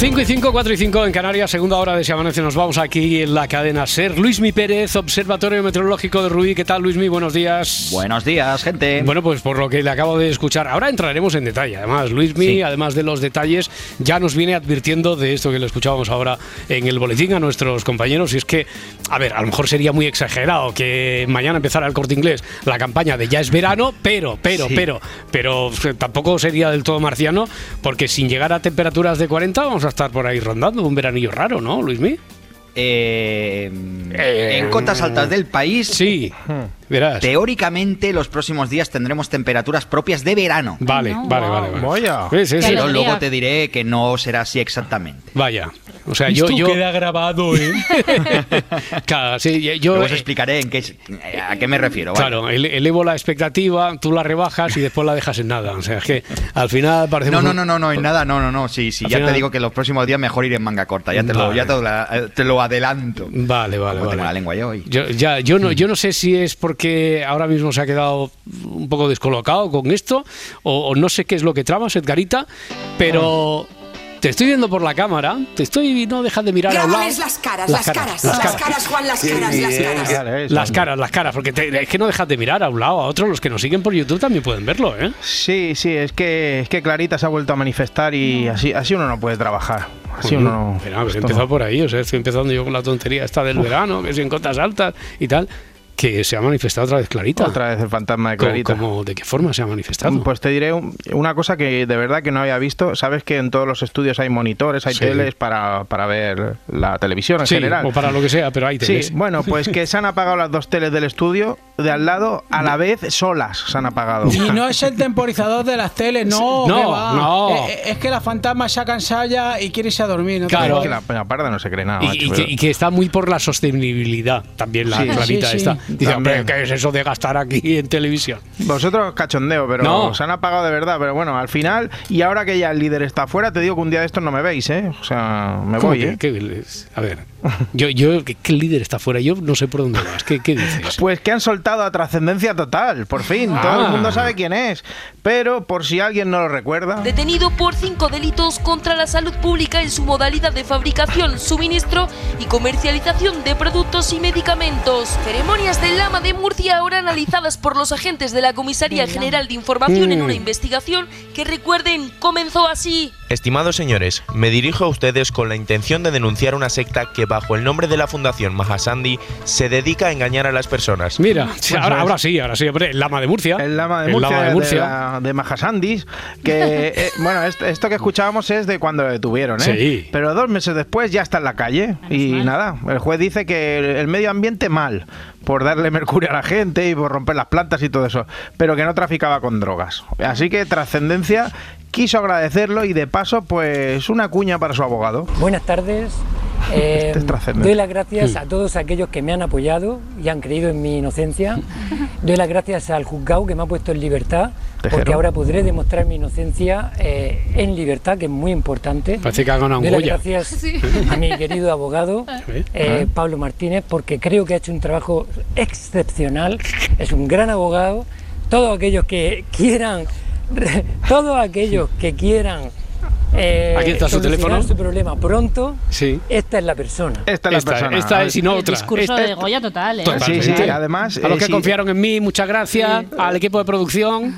Cinco y 5, 4 y 5 en Canarias, segunda hora de Si Amanece. Nos vamos aquí en la cadena SER. Luismi Pérez, Observatorio Meteorológico de Rubí. ¿Qué tal, Luismi? Buenos días. Buenos días, gente. Bueno, pues por lo que le acabo de escuchar, ahora entraremos en detalle. Además, Luismi, Sí. además de los detalles, ya nos viene advirtiendo de esto que le escuchábamos ahora en el boletín a nuestros compañeros. Y es que, a ver, a lo mejor sería muy exagerado que mañana empezara el corte inglés la campaña de ya es verano, pero, pero, Sí. pero, pero eh, tampoco sería del todo marciano, porque sin llegar a temperaturas de 40 vamos a estar por ahí rondando un veranillo raro, ¿no, Luismi? Eh, Eh, en cotas altas del país, Sí, verás. teóricamente los próximos días tendremos temperaturas propias de verano. Vale, No, vale, wow. vale, vale. Vaya. Sí, sí, sí. Pero luego te diré que no será así exactamente. Vaya. O sea, yo, yo grabado, ¿eh? Claro, sí, yo Luego os eh, explicaré en qué, a qué me refiero. ¿vale? Claro, ele- elevo la expectativa, tú la rebajas y después la dejas en nada. O sea, es que al final parece No, no, no, no, no, en nada, no, no, no. Sí, sí, Al ya final- te digo que los próximos días mejor ir en manga corta. Ya te lo, Vale. ya te lo, eh, te lo adelanto. Vale, vale, Como tengo la vale. lengua yo hoy. Yo, ya, yo, no, yo no sé si es porque ahora mismo se ha quedado un poco descolocado con esto o, o no sé qué es lo que tramas, Edgarita, pero te estoy viendo por la cámara, te estoy no dejas de mirar a un lado. Las caras, las, caras, las las caras. caras, Juan, las caras, las caras. Las caras, las caras, porque te- es que no dejas de mirar a un lado, a otro. Los que nos siguen por YouTube también pueden verlo, ¿eh? Sí, sí, es que, es que Clarita se ha vuelto a manifestar y así, así uno no puede trabajar. Así uno no. Pero pues he empezado por ahí, o sea, estoy empezando yo con la tontería esta del verano, que es en cotas altas y tal, que se ha manifestado otra vez Clarita. Otra vez el fantasma de Clarita. ¿De qué forma se ha manifestado? Pues te diré un- una cosa que de verdad que no había visto. Sabes que en todos los estudios hay monitores, hay Sí. teles para, para ver la televisión en sí, general. o para lo que sea, pero Sí, teles. bueno, pues que se han apagado las dos teles del estudio de al lado a la vez solas se han apagado. Y no es el temporizador de las teles, no, No, que va. no. Eh, eh, Es, que la fantasma se ha cansado ya y quiere irse a dormir. ¿no? Claro. Es que la, la parda no se cree nada. Y, macho, y pero- que, y que está muy por la sostenibilidad también la Sí, Clarita sí, sí. esta. Dice, hombre, También. ¿qué es eso de gastar aquí en televisión? Vosotros cachondeo, pero No. se han apagado de verdad. Pero bueno, al final, y ahora que ya el líder está afuera, te digo que un día de estos no me veis, ¿eh? O sea, me ¿Cómo voy, que- ¿eh? qué- a ver, yo, yo, ¿qué, líder está fuera? Yo no sé por dónde vas. ¿Qué, qué dices? Pues que han soltado a trascendencia total, por fin. Ah. Todo el mundo sabe quién es. Pero por si alguien no lo recuerda. Detenido por cinco delitos contra la salud pública en su modalidad de fabricación, suministro y comercialización de productos y medicamentos. Ceremonias del Lama de Murcia ahora analizadas por los agentes de la Comisaría General de Información en Mm. una investigación que recuerden comenzó así. Estimados señores, me dirijo a ustedes con la intención de denunciar una secta que bajo el nombre de la Fundación Mahasandi se dedica a engañar a las personas. Mira, sí, ahora, sí, ahora sí, hombre, el lama de Murcia. El lama de El Murcia, lama de de, Murcia. De Majasandis, que, eh, bueno, esto, esto que escuchábamos es de cuando lo detuvieron, ¿eh? Sí. Pero dos meses después ya está en la calle. Y nada, el juez dice que el, el medio ambiente mal, por darle mercurio a la gente y por romper las plantas y todo eso, pero que no traficaba con drogas. Así que Trascendencia quiso agradecerlo y de paso, pues una cuña para su abogado. Buenas tardes. Eh, Este es trascendente. doy las gracias a todos aquellos que me han apoyado y han creído en mi inocencia. Doy las gracias al juzgado que me ha puesto en libertad, porque ahora podré demostrar mi inocencia eh, en libertad, que es muy importante. Doy las gracias a mi querido abogado, eh, Pablo Martínez, porque creo que ha hecho un trabajo excepcional. Es un gran abogado. Todos aquellos que quieran, todos aquellos que quieran eh, Aquí está su teléfono. su problema pronto, Sí. esta es la persona. Esta es la Esta, persona. esta es y no El otra. discurso Esta- de Goya total, ¿eh? Totalmente. Sí, sí, además, A los eh, que sí. confiaron en mí, muchas gracias. Al equipo de producción,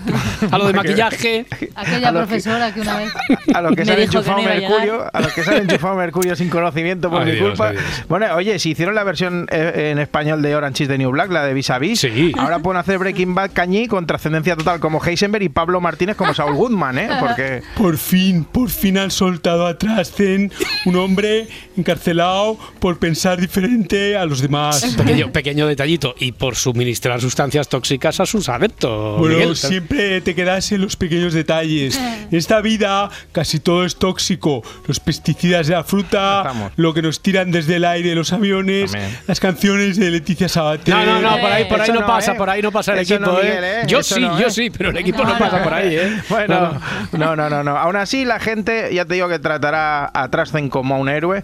a los de maquillaje. Aquella a los que- profesora que, una vez a los que se han enchufado mercurio, a los que se han enchufado mercurio sin conocimiento por Ay, mi Dios, culpa. ay, Dios. Bueno, oye, si hicieron la versión eh, en español de Orange is the New Black, la de Vis a Vis, Sí. ahora pueden hacer Breaking Bad Cañí con trascendencia total como Heisenberg y Pablo Martínez como Saul Goodman, ¿eh? Porque Por fin, por final soltado a Trasten, un hombre encarcelado por pensar diferente a los demás. Pequeño, pequeño detallito. Y por suministrar sustancias tóxicas a sus adeptos. Bueno, Miguel. siempre te quedas en los pequeños detalles. En esta vida casi todo es tóxico. Los pesticidas de la fruta, Estamos. lo que nos tiran desde el aire los aviones, También. las canciones de Leticia Sabater. No, no, no, por ahí, por ahí no, no, pasa, ¿eh? por ahí no pasa el Eso equipo, no, ¿eh? Miguel, ¿eh? Yo Eso sí, no, yo ¿eh? sí, pero el equipo no pasa por ahí, ¿eh? Bueno, No, no, no, no, no. Aún así, la gente, ya te digo que tratará a Trasten como a un héroe.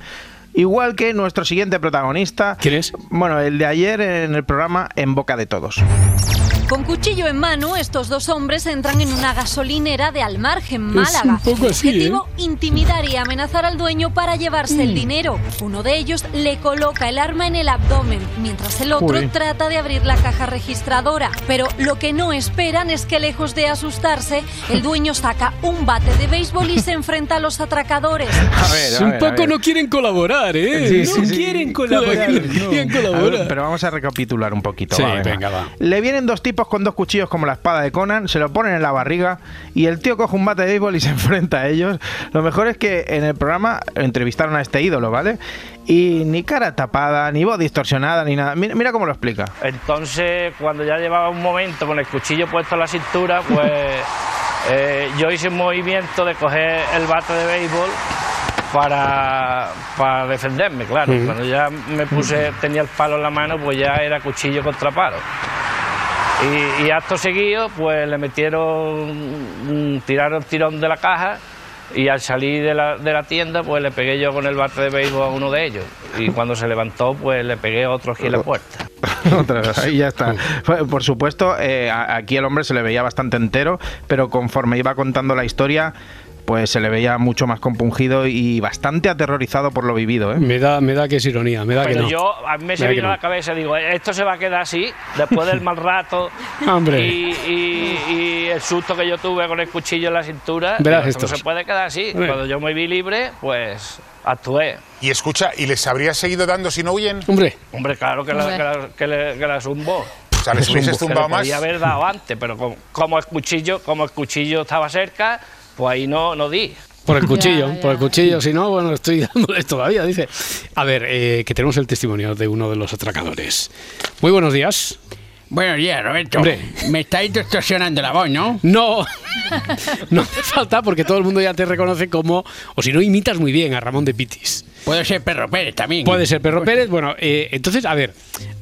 Igual que nuestro siguiente protagonista. ¿Quién es? Bueno, el de ayer en el programa En Boca de Todos. Con cuchillo en mano, estos dos hombres entran en una gasolinera de Almargen, Málaga. un poco así, Objetivo, intimidar y amenazar al dueño para llevarse el dinero. Uno de ellos le coloca el arma en el abdomen, mientras el otro Uy. trata de abrir la caja registradora. Pero lo que no esperan es que lejos de asustarse, el dueño saca un bate de béisbol y se enfrenta a los atracadores. A ver, a un ver, poco ver. no quieren colaborar, ¿eh? Sí, no sí, sí. quieren colaborar. No quieren colaborar. pero vamos a recapitular un poquito. Sí, va, venga, va. Le vienen dos tipos con dos cuchillos como la espada de Conan, se lo ponen en la barriga y el tío coge un bate de béisbol y se enfrenta a ellos. Lo mejor es que en el programa entrevistaron a este ídolo, ¿vale? Y ni cara tapada, ni voz distorsionada, ni nada. Mira, mira cómo lo explica. Entonces, cuando ya llevaba un momento con el cuchillo puesto en la cintura, pues eh, yo hice un movimiento de coger el bate de béisbol para, para defenderme, claro. Cuando ya me puse, tenía el palo en la mano, pues ya era cuchillo contra palo. Y, y acto seguido, pues le metieron, mm, tiraron el tirón de la caja y al salir de la, de la tienda, pues le pegué yo con el bate de béisbol a uno de ellos. Y cuando se levantó, pues le pegué otro aquí en la puerta. Otra vez, ahí ya está. Por supuesto, eh, aquí el hombre se le veía bastante entero, pero conforme iba contando la historia, pues se le veía mucho más compungido y bastante aterrorizado por lo vivido. ¿eh? Me da, me da que es ironía, me da que Pero no. yo, a mí me se que vino a no. la cabeza, digo, esto se va a quedar así, después del mal rato Hombre. Y, y- y el susto que yo tuve con el cuchillo en la cintura, Verás esto se puede quedar así. Hombre. Cuando yo me vi libre, pues actué. Y escucha, ¿y les habría seguido dando si no huyen? Hombre. Hombre, claro que la, Hombre. que la, que le- que la zumbó. O sea, les hubieses Que más. Podía haber dado antes, pero como, como el cuchillo, como el cuchillo estaba cerca, pues ahí no, no di. Por el cuchillo, por el cuchillo, si no, bueno, estoy dándoles todavía, dice. A ver, eh, que tenemos el testimonio de uno de los atracadores. Muy buenos días. Buenos días, Roberto. Hombre. Me estáis distorsionando la voz, ¿no? No, no hace falta porque todo el mundo ya te reconoce como, o si no, imitas muy bien a Ramón de Pitis. Puedo ser Perro Pérez también. Puede ser Perro Pérez, bueno, eh, entonces, a ver,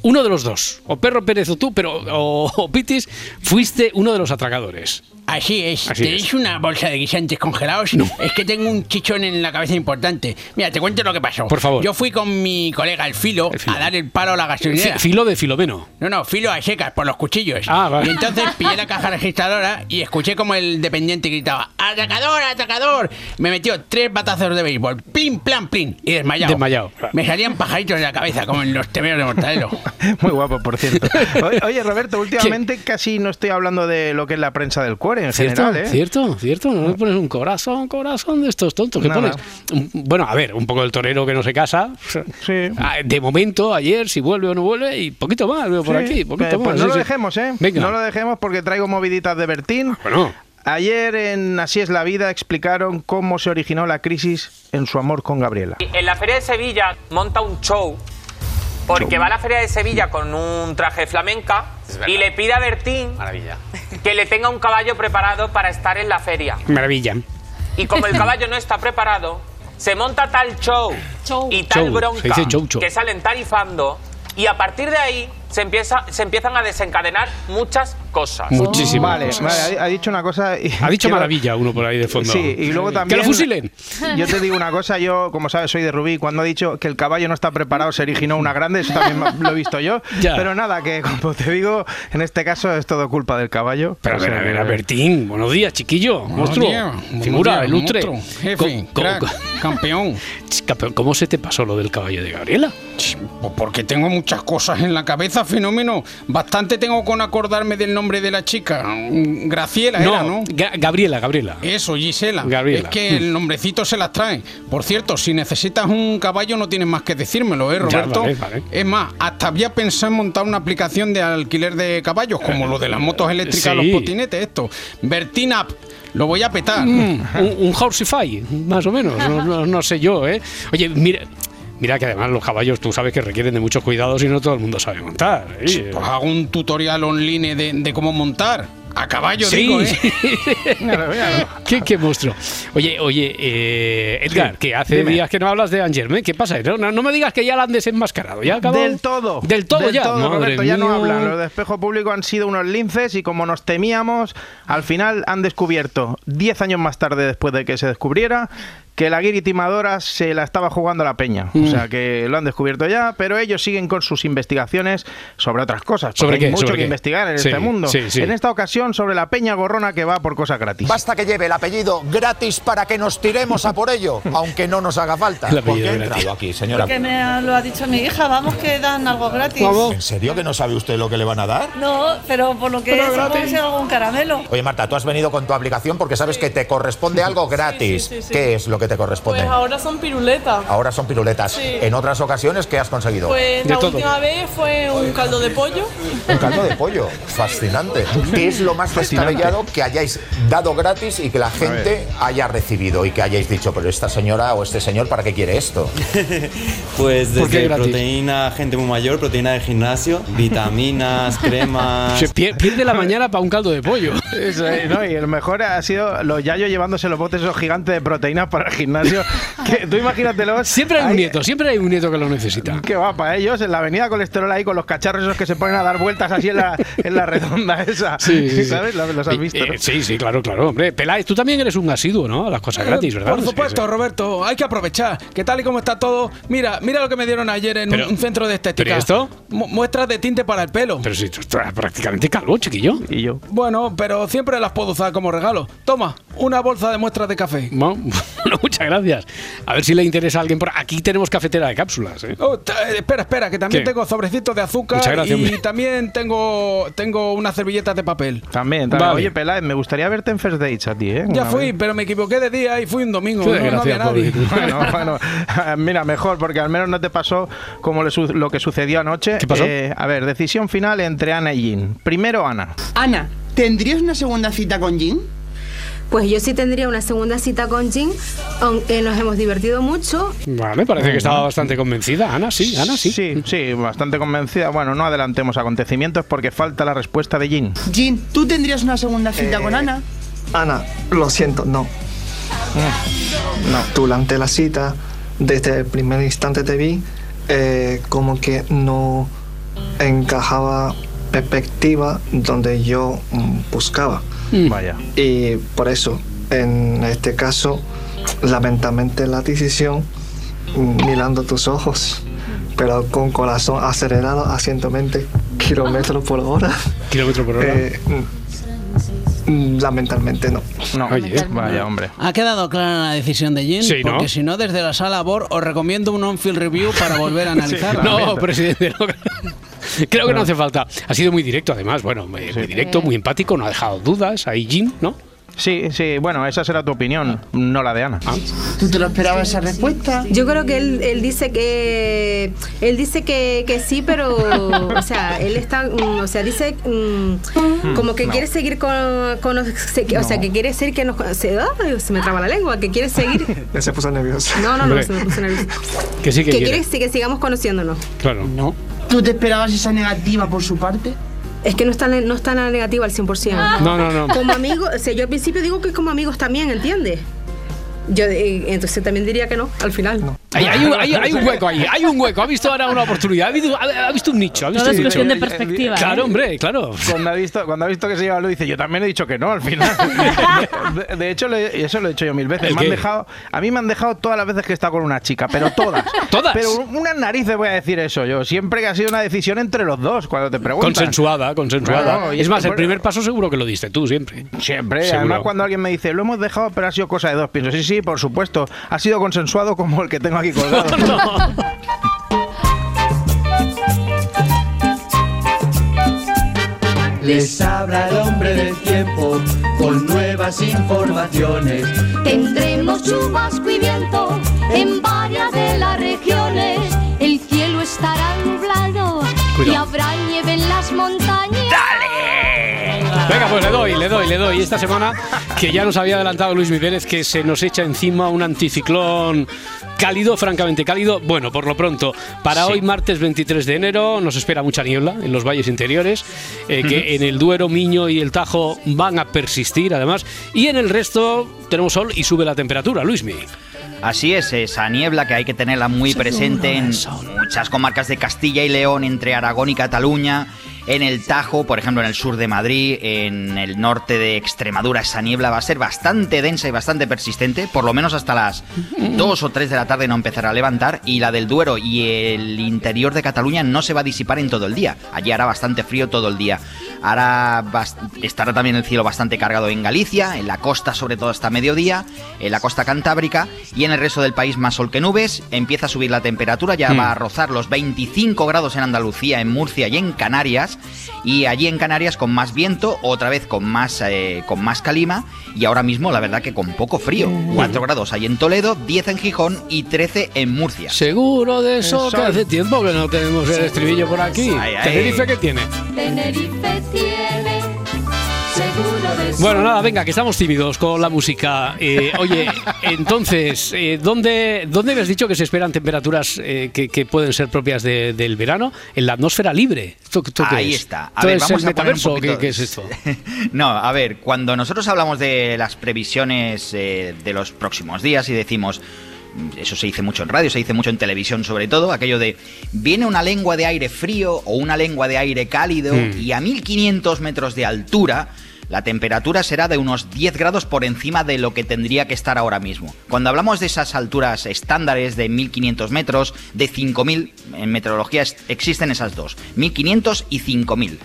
uno de los dos, o Perro Pérez o tú, pero, o, o Pitis, fuiste uno de los atracadores. Así es. Así ¿Tenéis es. una bolsa de guisantes congelados? Es que tengo un chichón en la cabeza importante. Mira, te cuento lo que pasó. Por favor. Yo fui con mi colega el Filo, a dar el palo a la gasolinera. Fi- Filo de Filomeno. No, no, filo a secas por los cuchillos. Ah, vale. Y entonces pillé la caja registradora y escuché como el dependiente gritaba ¡Atacador, atacador! Me metió tres batazos de béisbol, plin, plan, plin, y desmayado. Desmayado. Me salían pajaritos de la cabeza, como en los tebeos de Mortadelo. Muy guapo, por cierto. Oye, Roberto, últimamente casi no estoy hablando de lo que es la prensa del cuore en ¿Cierto? general, ¿eh? ¿Cierto? ¿Cierto? ¿No le pones un corazón, corazón de estos tontos que Nada. pones? Bueno, a ver, un poco del torero que no se casa. Ah, De momento, ayer, si vuelve o no vuelve, y poquito más, veo por Sí, aquí, poquito eh, más. pues no sí, lo sí. dejemos, ¿eh? Venga. No lo dejemos porque traigo moviditas de Bertín. Bueno. Ayer en Así es la vida explicaron cómo se originó la crisis en su amor con Gabriela. En la Feria de Sevilla monta un show porque va a la Feria de Sevilla con un traje flamenca y le pide a Bertín que le tenga un caballo preparado para estar en la feria. Maravilla. Y como el caballo no está preparado, se monta tal show, y tal Show, bronca show, show. que salen tarifando y a partir de ahí se, empieza, se empiezan a desencadenar muchas cosas. Muchísimas Vale, cosas. vale, ha, ha dicho una cosa. y- Ha dicho quiero- maravilla uno por ahí de fondo. Sí, y luego ¡Que también. lo fusilen! Yo te digo una cosa, yo, como sabes, soy de Rubí. Cuando ha dicho que el caballo no está preparado, se originó una grande, eso también lo he visto yo. Ya. Pero nada, que como te digo, en este caso es todo culpa del caballo. Pero a O ver, sea, a ver, que- a Bertín, buenos días, chiquillo, monstruo, días, buenos figura, días, ilustre. monstruo, jefe, crack, co- campeón. Campeón, ¿cómo se te pasó lo del caballo de Gabriela? Pues porque tengo muchas cosas en la cabeza, fenómeno. Bastante tengo con acordarme del nombre de la chica. Graciela era, ¿no? Ga- Gabriela, Gabriela. Eso, Gisela. Gabriela. Es que el nombrecito se las trae. Por cierto, si necesitas un caballo no tienes más que decírmelo, ¿eh, Roberto? vale, vale. Es más, hasta había pensado en montar una aplicación de alquiler de caballos, como lo de las motos eléctricas, Sí. los potinetes, esto. Bertin App. lo voy a petar. Mm, un, un Horsify, más o menos. No, no- no sé yo, ¿eh? Oye, mira. Mira que además los caballos tú sabes que requieren de muchos cuidados y no todo el mundo sabe montar. ¿eh? Pues hago un tutorial online de, de cómo montar. A caballo, Sí, digo, ¿eh? sí. ¿Qué, qué monstruo. Oye, oye, eh, Edgar, Sí, que hace dime. días que no hablas de Angerme. ¿Qué pasa? No, no- me digas que ya la han desenmascarado. ¿Ya acabó? Del todo. Del todo ya. todo, Roberto, ya no hablan. Los de espejo público han sido unos linces y como nos temíamos, al final han descubierto, 10 años más tarde después de que se descubriera, que la guiri timadora se la estaba jugando a la peña. Mm. O sea que lo han descubierto ya, pero ellos siguen con sus investigaciones sobre otras cosas. ¿Sobre hay qué? mucho ¿Sobre que qué? investigar en Sí, este mundo. sí, sí. En esta ocasión sobre la peña gorrona que va por cosas gratis. Basta que lleve el apellido gratis para que nos tiremos a por ello, aunque no nos haga falta. El ¿Por qué gratis. entrado aquí, señora? Porque me lo ha dicho mi hija, vamos que dan algo gratis. ¿En serio que no sabe usted lo que le van a dar? No, pero por lo que Pero es, ser algún caramelo. Oye, Marta, tú has venido con tu aplicación porque sabes que te corresponde algo gratis. sí, sí. ¿Qué es lo que te corresponde? Pues ahora son piruletas. Ahora son piruletas. Sí. En otras ocasiones, ¿qué has conseguido? Pues la última vez fue un caldo de pollo. Un caldo de pollo. Fascinante. ¿Qué es lo más Fascinante. descabellado que hayáis dado gratis y que la gente haya recibido y que hayáis dicho, pero esta señora o este señor, ¿para qué quiere esto? Pues ¿Por qué desde proteína, gente muy mayor, proteína de gimnasio, vitaminas, cremas. Se pierde la mañana para un caldo de pollo. Eso, ¿no? Y el mejor ha sido los yayos llevándose los botes esos gigantes de proteínas para el gimnasio. Que, tú imagínatelos. Siempre hay un nieto, siempre hay un nieto que lo necesita. Que va para ellos en la avenida colesterol ahí con los cacharros esos que se ponen a dar vueltas así en la, en la redonda esa. Sí, sí, sí. ¿Sabes? Los, los has Eh, visto. eh, sí, sí, claro, claro. Hombre, Peláez, tú también eres un asiduo, ¿no? A las cosas gratis, ¿verdad? Por supuesto, Roberto, hay que aprovechar. Que tal y como está todo, mira, mira lo que me dieron ayer en Pero- un centro de estética. ¿pero esto? Mu- muestras de tinte para el pelo. Pero si tú estás prácticamente calvo, chiquillo. Y yo. Bueno, pero siempre las puedo usar como regalo. Toma, una bolsa de muestras de café. Bueno, muchas gracias. A ver si le interesa a alguien por aquí. tenemos cafetera de cápsulas, ¿eh? Oh, eh, espera, espera, que también ¿Qué? tengo sobrecitos de azúcar gracias, y hombre. también tengo tengo unas servilletas de papel. También, también. Vale. Oye, Peláez, me gustaría verte en First Dates a ti, ¿eh? Ya Una fui, vez. pero me equivoqué de día y fui un domingo. No, no había nadie. Bueno, bueno, mira, mejor, porque al menos no te pasó como le su- lo que sucedió anoche. ¿Qué pasó? Eh, a ver, decisión final entre Ana y Jean. Primero Ana. Ana, ¿tendrías una segunda cita con Jin? Pues yo sí tendría una segunda cita con Jin, aunque nos hemos divertido mucho. Vale, parece que estaba bastante convencida. Ana, sí, Ana, sí. Sí, sí, bastante convencida. Bueno, no adelantemos acontecimientos porque falta la respuesta de Jean. Jin, ¿tú tendrías una segunda cita con Ana? Ana, lo siento, no. No. Durante la cita, desde el primer instante te vi, eh, como que no encajaba perspectiva donde yo mm. Vaya. Y por eso, en este caso, lamentablemente la decisión, mm, mirando tus ojos, pero con corazón acelerado a 120 kilómetros por hora. Kilómetro por hora. eh, mm, lamentablemente no. No, vaya hombre. ¿Ha quedado clara la decisión de Jin? Sí, ¿no? Porque si no, desde la sala BOR os recomiendo un on-field review para volver a analizarla. No, presidente, no. Creo que no. hace falta. Ha sido muy directo, además. Bueno, muy, muy directo, muy empático, no ha dejado dudas. Ahí, Jim, ¿no? Sí, sí, bueno, esa será tu opinión, no la de Ana. ¿Tú te lo esperabas esa respuesta? Yo creo que él, él dice que él dice que, que sí, pero o sea, él está, mm, o sea, dice mm, como que No. quiere seguir con, con- se- o sea, que quiere decir que nos se, ay, se me traba la lengua, que quiere seguir. Ya se puso nervioso. No, no, no, Hombre. se me puso nerviosa. Que sí que, Que quiere. que sigamos conociéndonos. Claro. No. ¿Tú te esperabas esa negativa por su parte? Es que no está, no está nada negativo al 100%. No, no, no. Como amigo, o sea, yo al principio digo que como amigos también, ¿entiendes? Yo eh, entonces también diría que no, al final. Hay, hay un, hay- hay un hueco ahí, hay un hueco. Ha visto ahora una oportunidad, ha visto, ha- ha visto un nicho. Ha visto Todo es un cuestión nicho. de perspectiva, Claro, ¿eh? hombre, claro. Cuando ha visto, cuando ha visto que se lleva lo dice, yo también he dicho que no al final. De, de hecho, le- eso lo he dicho yo mil veces. ¿El Me han dejado, a mí me han dejado todas las veces que he estado con una chica, pero todas. ¿Todas? Pero unas narices voy a decir eso yo. Siempre que ha sido una decisión entre los dos, cuando te preguntan. Consensuada, consensuada. Es más, el primer paso seguro que lo diste tú siempre. Siempre. Seguro. Además, cuando alguien me dice, lo hemos dejado, pero ha sido cosa de dos, pienso, sí, sí, por supuesto. Ha sido consensuado como el que tengo aquí colgado. Les habla el hombre del tiempo con nuevas informaciones. Tendremos chubasco y viento en varias de las regiones. El cielo estará nublado y habrá nieve en las montañas. Venga, pues le doy, le doy, le doy. Esta semana, que ya nos había adelantado Luis Migueles que se nos echa encima un anticiclón cálido, francamente cálido. Bueno, por lo pronto, para hoy, martes 23 de enero, nos espera mucha niebla en los valles interiores, eh, que en el Duero, Miño y el Tajo van a persistir, además, y en el resto tenemos sol y sube la temperatura, Luismi. Así es, esa niebla que hay que tenerla muy presente en muchas comarcas de Castilla y León, entre Aragón y Cataluña, en el Tajo, por ejemplo, en el sur de Madrid, en el norte de Extremadura, esa niebla va a ser bastante densa y bastante persistente, por lo menos hasta las 2 o 3 de la tarde no empezará a levantar, y la del Duero y el interior de Cataluña no se va a disipar en todo el día. Allí hará bastante frío todo el día. Hará estará también el cielo bastante cargado en Galicia, en la costa sobre todo hasta mediodía, en la costa cantábrica y en el resto del país más sol que nubes. Empieza a subir la temperatura, ya Hmm. va a rozar los 25 grados en Andalucía, en Murcia y en Canarias. Y allí en Canarias con más viento, otra vez con más, eh, con más calima y ahora mismo la verdad que con poco frío. 4 grados hay en Toledo, 10 en Gijón y 13 en Murcia. Seguro de eso, que hace tiempo que no tenemos el estribillo por aquí. Ay, ay. Tenerife, ¿qué tiene? Tenerife tiene Bueno, nada, venga, que estamos tímidos con la música. Eh, oye, entonces, eh, ¿dónde, ¿dónde habías dicho que se esperan temperaturas eh, que, que pueden ser propias de- del verano? En la atmósfera libre. ¿Esto, esto qué Ahí es? está. A ¿Esto ver, vamos el a poner un poquito- qué, qué es esto? No, a ver, cuando nosotros hablamos de las previsiones eh, de los próximos días y decimos, mm, eso se dice mucho en radio, se dice mucho en televisión sobre todo, aquello de viene una lengua de aire frío o una lengua de aire cálido Mm. y a 1500 metros de altura la temperatura será de unos 10 grados por encima de lo que tendría que estar ahora mismo. Cuando hablamos de esas alturas estándares de 1500 metros, de 5000, en meteorología existen esas dos, 1500 y 5000.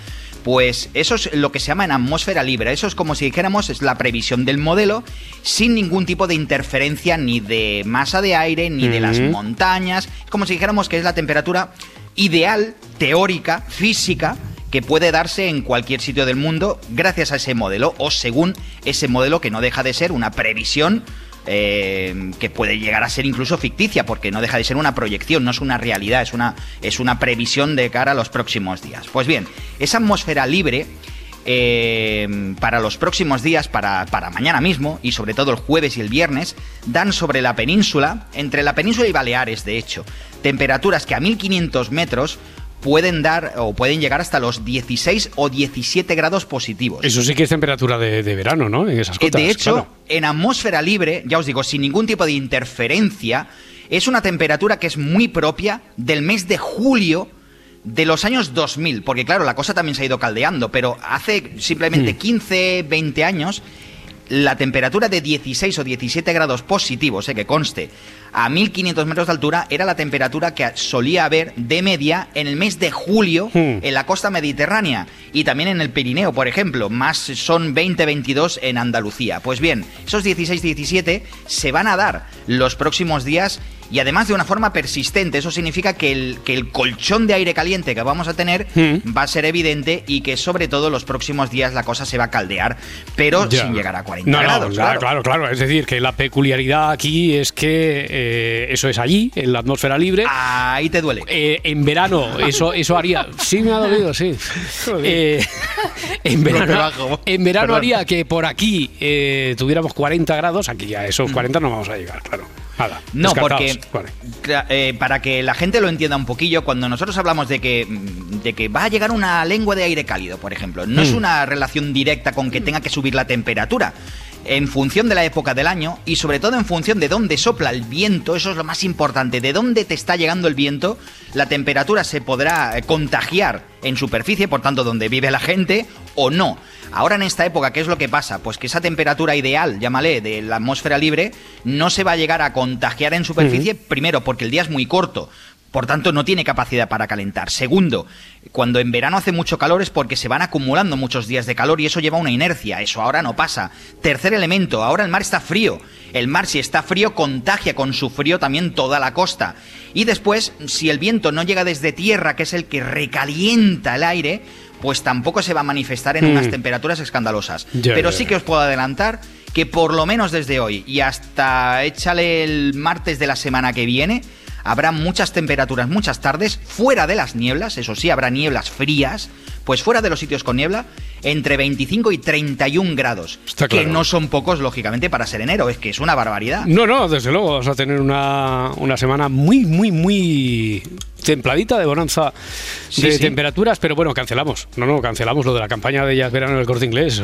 Pues eso es lo que se llama en atmósfera libre. Eso es como si dijéramos es la previsión del modelo sin ningún tipo de interferencia ni de masa de aire ni de las montañas. Es como si dijéramos que es la temperatura ideal, teórica, física que puede darse en cualquier sitio del mundo gracias a ese modelo o según ese modelo que no deja de ser una previsión eh, que puede llegar a ser incluso ficticia porque no deja de ser una proyección, no es una realidad, es una, es una previsión de cara a los próximos días. Pues bien, esa atmósfera libre eh, para los próximos días, para, para mañana mismo y sobre todo el jueves y el viernes, dan sobre la península, entre la península y Baleares de hecho, temperaturas que a 1500 metros pueden dar o pueden llegar hasta los 16 o 17 grados positivos. Eso sí que es temperatura de, de verano, ¿no? En esas Eh, cotas. de hecho, claro. en atmósfera libre, ya os digo, sin ningún tipo de interferencia, es una temperatura que es muy propia del mes de julio de los años 2000, porque claro, la cosa también se ha ido caldeando, pero hace simplemente 15, 20 años, la temperatura de 16 o 17 grados positivos, eh, que conste, a 1500 metros de altura, era la temperatura que solía haber de media en el mes de julio en la costa mediterránea y también en el Pirineo, por ejemplo, más son 20-22 en Andalucía. Pues bien, esos 16-17 se van a dar los próximos días y además de una forma persistente. Eso significa que el, que el colchón de aire caliente que vamos a tener va a ser evidente y que sobre todo los próximos días la cosa se va a caldear, pero Ya. sin llegar a 40 No, no, grados. claro. claro, claro. Es decir, que la peculiaridad aquí es que eh, eso es allí, en la atmósfera libre. Ahí te duele. en verano, eso, eso haría. Sí, me ha dolido, sí. Eh, en verano, en verano haría que por aquí eh, tuviéramos 40 grados. Aquí ya esos 40 no vamos a llegar, claro. Nada. No, porque Vale. eh, para que la gente lo entienda un poquillo, cuando nosotros hablamos de que, mm, de que va a llegar una lengua de aire cálido, por ejemplo, no es Mm. una relación directa con que tenga que subir la temperatura. En función de la época del año y sobre todo en función de dónde sopla el viento, eso es lo más importante, de dónde te está llegando el viento, la temperatura se podrá eh, contagiar en superficie, por tanto donde vive la gente, o no. Ahora en esta época, ¿qué es lo que pasa? Pues que esa temperatura ideal, llámale, de la atmósfera libre, no se va a llegar a contagiar en superficie, primero porque el día es muy corto, por tanto no tiene capacidad para calentar. Segundo, cuando en verano hace mucho calor es porque se van acumulando muchos días de calor y eso lleva una inercia, eso ahora no pasa. Tercer elemento, ahora el mar está frío. El mar si está frío contagia con su frío también toda la costa. Y después, si el viento no llega desde tierra, que es el que recalienta el aire, pues tampoco se va a manifestar en Mm. unas temperaturas escandalosas. Pero sí que os puedo adelantar que por lo menos desde hoy y hasta échale el martes de la semana que viene, habrá muchas temperaturas, muchas tardes, fuera de las nieblas, eso sí, habrá nieblas frías, pues fuera de los sitios con niebla, entre 25 y 31 grados. Está Que claro. no son pocos, lógicamente, para ser enero. Es que es una barbaridad. No, no, desde luego, vamos a tener una, una semana muy, muy, muy templadita de bonanza Sí, de sí. temperaturas, pero bueno, cancelamos. No, no, cancelamos lo de la campaña de Jazz Verano del Corte Inglés.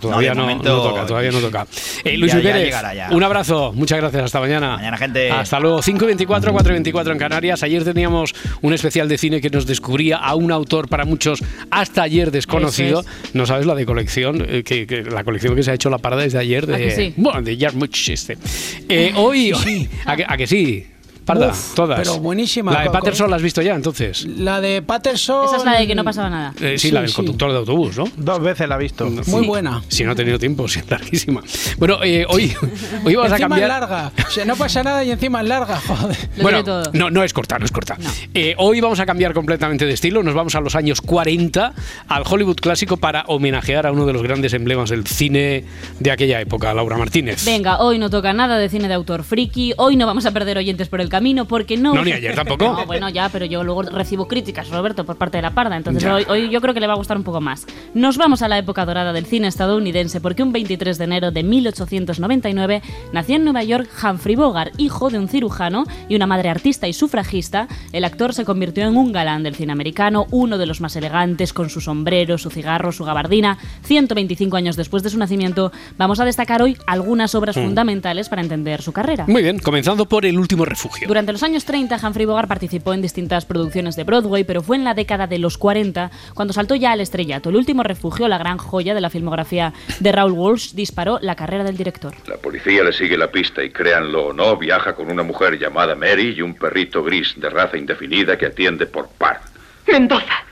Todavía no, momento, no toca, todavía no toca. Eh, Luis ya. un abrazo, muchas gracias, hasta mañana. Mañana, gente. Hasta luego, 5 y 24, 4 y 24 en Canarias. Ayer teníamos un especial de cine que nos descubría a un autor para muchos hasta ayer desconocido. Eso No sabes la de colección, eh, que, que la colección que se ha hecho la parada desde ayer de, ¿A que sí? bueno, de Jarmusch este. Eh, hoy, hoy- ¿a, que, a que sí? Parda, Uf, todas. pero buenísima. La de Patterson la has visto ya, entonces. La de Patterson. Esa es la de que no pasaba nada. Eh, sí, la del conductor de autobús, ¿no? Dos veces la he visto. Muy buena. Si no ha tenido tiempo, sí, es larguísima. Bueno, eh, hoy, hoy vamos a encima cambiar. es larga. O sea, no pasa nada y encima es larga, joder. Bueno, no, no es corta, no es corta. Eh, hoy vamos a cambiar completamente de estilo. Nos vamos a los años 40, al Hollywood clásico, para homenajear a uno de los grandes emblemas del cine de aquella época, Laura Martínez. Venga, hoy no toca nada de cine de autor friki, hoy no vamos a perder oyentes por el camino porque no... No, ni ayer tampoco. No, bueno, ya, pero yo luego recibo críticas, Roberto, por parte de la parda, entonces hoy, hoy yo creo que le va a gustar un poco más. Nos vamos a la época dorada del cine estadounidense porque un 23 de enero de 1899 nació en Nueva York Humphrey Bogart, hijo de un cirujano y una madre artista y sufragista. El actor se convirtió en un galán del cine americano, uno de los más elegantes, con su sombrero, su cigarro, su gabardina. 125 años después de su nacimiento, vamos a destacar hoy algunas obras Mm. fundamentales para entender su carrera. Muy bien, comenzando por El último refugio. Durante los años 30, Humphrey Bogart participó en distintas producciones de Broadway, pero fue en la década de los 40 cuando saltó ya al estrellato. El último refugio, la gran joya de la filmografía de Raoul Walsh, disparó la carrera del director. La policía le sigue la pista y créanlo o no, viaja con una mujer llamada Mary y un perrito gris de raza indefinida que atiende por par. Mendoza.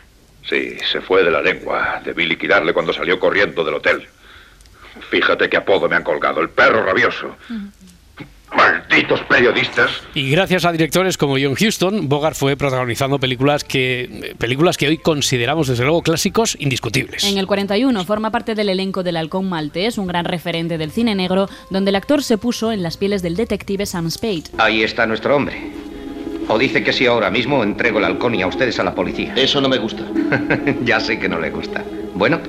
Sí, se fue de la lengua. Debí liquidarle cuando salió corriendo del hotel. Fíjate qué apodo me han colgado, el perro rabioso. Malditos periodistas. Y gracias a directores como John Huston, Bogart fue protagonizando películas que, películas que hoy consideramos desde luego clásicos indiscutibles. En el 41 forma parte del elenco del Halcón Maltés, un gran referente del cine negro, donde el actor se puso en las pieles del detective Sam Spade. Ahí está nuestro hombre. O dice que sí ahora mismo, entrego el halcón y a ustedes a la policía. Eso no me gusta. ya sé que no le gusta. Bueno,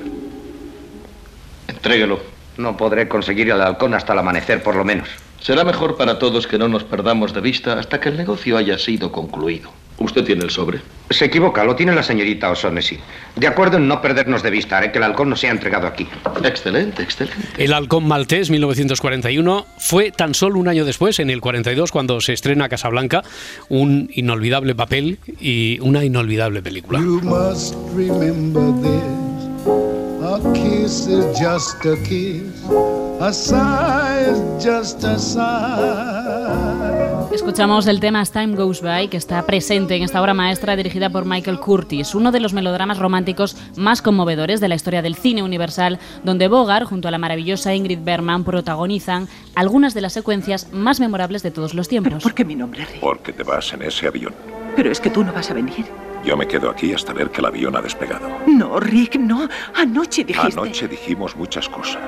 entréguelo. No podré conseguir el halcón hasta el amanecer, por lo menos. Será mejor para todos que no nos perdamos de vista hasta que el negocio haya sido concluido. ¿Usted tiene el sobre? Se equivoca, lo tiene la señorita O'Shaughnessy. De acuerdo en no perdernos de vista, haré que el halcón no sea entregado aquí. Excelente, excelente. El Halcón Maltés, 1941, fue tan solo un año después, en el 42, cuando se estrena Casablanca, un inolvidable papel y una inolvidable película. You must remember this. A kiss is just a kiss. A sigh is just a sigh. Escuchamos el tema As Time Goes By, que está presente en esta obra maestra dirigida por Michael Curtis, uno de los melodramas románticos más conmovedores de la historia del cine universal, donde Bogart, junto a la maravillosa Ingrid Bergman, protagonizan algunas de las secuencias más memorables de todos los tiempos. ¿Por qué mi nombre, Rick? Porque te vas en ese avión. Pero es que tú no vas a venir. Yo me quedo aquí hasta ver que el avión ha despegado. No, Rick, no. Anoche dijiste. Anoche dijimos muchas cosas.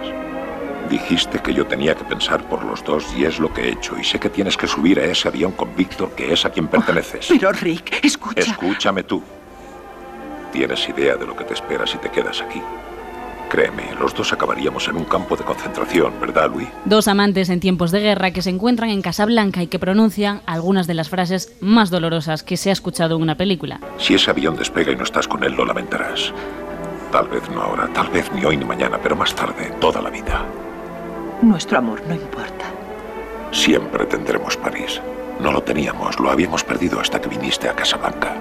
Dijiste que yo tenía que pensar por los dos y es lo que he hecho. Y sé que tienes que subir a ese avión con Víctor, que es a quien perteneces. Pero, Rick, escucha. Escúchame tú. ¿Tienes idea de lo que te espera si te quedas aquí? Créeme, los dos acabaríamos en un campo de concentración, ¿verdad, Luis? Dos amantes en tiempos de guerra que se encuentran en Casablanca y que pronuncian algunas de las frases más dolorosas que se ha escuchado en una película. Si ese avión despega y no estás con él, lo lamentarás. Tal vez no ahora, tal vez ni hoy ni mañana, pero más tarde, toda la vida. Nuestro amor no importa. Siempre tendremos París. No lo teníamos, lo habíamos perdido hasta que viniste a Casablanca.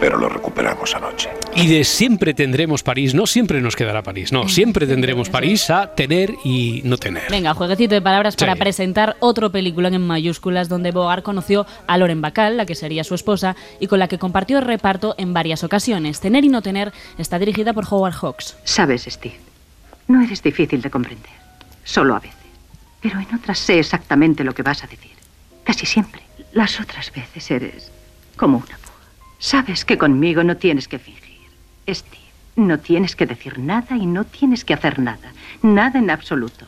Pero lo recuperamos anoche. Y de siempre tendremos París, no siempre nos quedará París, no, siempre tendremos París a tener y no tener. Venga, jueguecito de palabras para Sí. presentar otro película en mayúsculas donde Bogart conoció a Loren Bacall, la que sería su esposa, y con la que compartió el reparto en varias ocasiones. Tener y no tener está dirigida por Howard Hawks. Sabes, Steve, no eres difícil de comprender. Solo a veces. Pero en otras sé exactamente lo que vas a decir. Casi siempre. Las otras veces eres como una. Sabes que conmigo no tienes que fingir. Steve, no tienes que decir nada y no tienes que hacer nada. Nada en absoluto.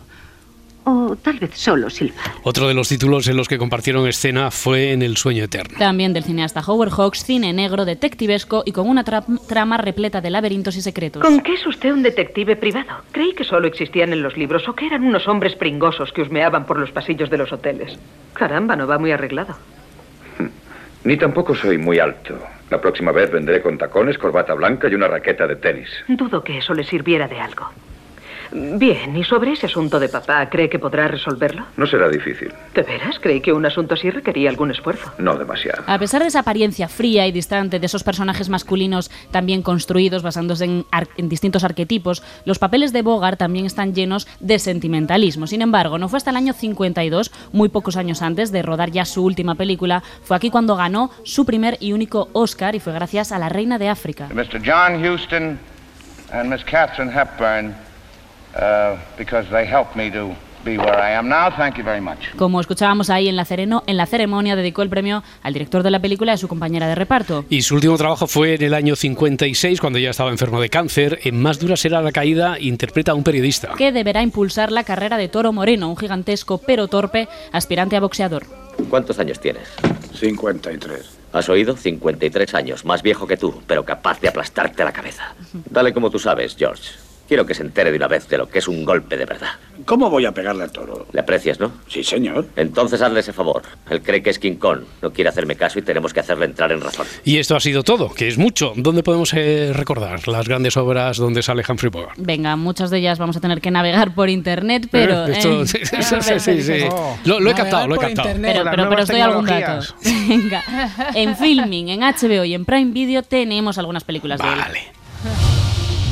O tal vez solo silbar. Otro de los títulos en los que compartieron escena fue En el sueño eterno. También del cineasta Howard Hawks, cine negro, detectivesco y con una tra- trama repleta de laberintos y secretos. ¿Con qué es usted un detective privado? Creí que solo existían en los libros o que eran unos hombres pringosos que husmeaban por los pasillos de los hoteles. Caramba, no va muy arreglado. Ni tampoco soy muy alto. La próxima vez vendré con tacones, corbata blanca y una raqueta de tenis. Dudo que eso le sirviera de algo. Bien, y sobre ese asunto de papá, ¿cree que podrá resolverlo? No será difícil. ¿De veras? Creí que un asunto así requería algún esfuerzo. No demasiado. A pesar de esa apariencia fría y distante de esos personajes masculinos también construidos basándose en, ar- en distintos arquetipos, los papeles de Bogart también están llenos de sentimentalismo. Sin embargo, no fue hasta el año 52, muy pocos años antes de rodar ya su última película, fue aquí cuando ganó su primer y único Oscar y fue gracias a La Reina de África. Mr. John Houston and Miss Catherine Hepburn, because they helped me to be where I am now. Thank you very much. Como escuchábamos ahí en la, cereno- en la ceremonia, dedicó el premio al director de la película y a su compañera de reparto. Y su último trabajo fue en el año 56, cuando ya estaba enfermo de cáncer. En Más dura será la caída, interpreta a un periodista. que deberá impulsar la carrera de Toro Moreno, un gigantesco pero torpe aspirante a boxeador. ¿Cuántos años tienes? 53. ¿Has oído? 53 años, más viejo que tú, pero capaz de aplastarte la cabeza. Dale como tú sabes, George. Quiero que se entere de una vez de lo que es un golpe de verdad. ¿Cómo voy a pegarle al toro? ¿Le aprecias, no? Sí, señor. Entonces hazle ese favor. Él cree que es King Kong. No quiere hacerme caso y tenemos que hacerle entrar en razón. Y esto ha sido todo, que es mucho. ¿Dónde podemos eh, recordar las grandes obras donde sale Humphrey Bogart? Venga, muchas de ellas vamos a tener que navegar por internet, pero... Eh, esto- eh, sí, sí, sí, sí. Lo- lo he captado, lo he captado. Pero, pero, pero os doy algún dato. Venga, en Filming, en HBO y en Prime Video tenemos algunas películas de él.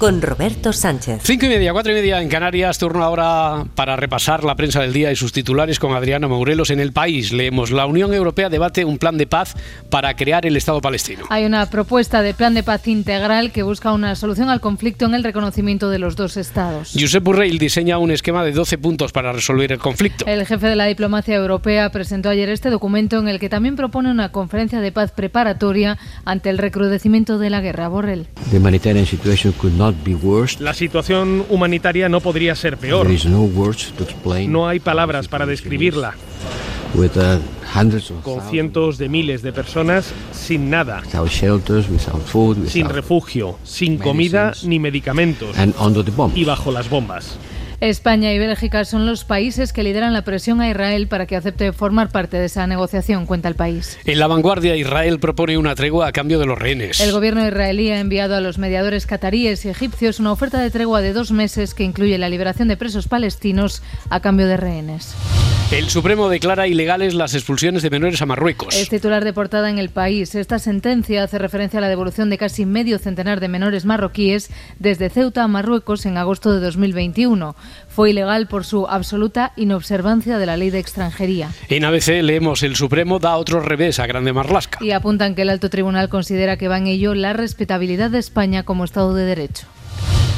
Con Roberto Sánchez. Cinco y media, cuatro y media en Canarias, turno ahora para repasar la prensa del día y sus titulares con Adriana Maurelos en el país. Leemos, la Unión Europea debate un plan de paz para crear el Estado palestino. Hay una propuesta de plan de paz integral que busca una solución al conflicto en el reconocimiento de los dos estados. Josep Borrell diseña un esquema de 12 puntos para resolver el conflicto. El jefe de la diplomacia europea presentó ayer este documento en el que también propone una conferencia de paz preparatoria ante el recrudecimiento de la guerra. Borrell. The humanitarian situation could not. La situación humanitaria no podría ser peor. There is no words to explain. No hay palabras para describirla. With uh, hundreds of Con cientos de miles de personas sin nada, without shelters, without food, sin refugio, sin comida ni medicamentos y bajo las bombas. España y Bélgica son los países que lideran la presión a Israel para que acepte formar parte de esa negociación, cuenta el país. En la vanguardia, Israel propone una tregua a cambio de los rehenes. El gobierno israelí ha enviado a los mediadores cataríes y egipcios una oferta de tregua de dos meses que incluye la liberación de presos palestinos a cambio de rehenes. El Supremo declara ilegales las expulsiones de menores a Marruecos. Es titular de portada en el país. Esta sentencia hace referencia a la devolución de casi medio centenar de menores marroquíes desde Ceuta a Marruecos en agosto de 2021. Fue ilegal por su absoluta inobservancia de la ley de extranjería. En ABC leemos el Supremo da otro revés a Grande Marlasca. Y apuntan que el alto tribunal considera que va en ello la respetabilidad de España como Estado de Derecho.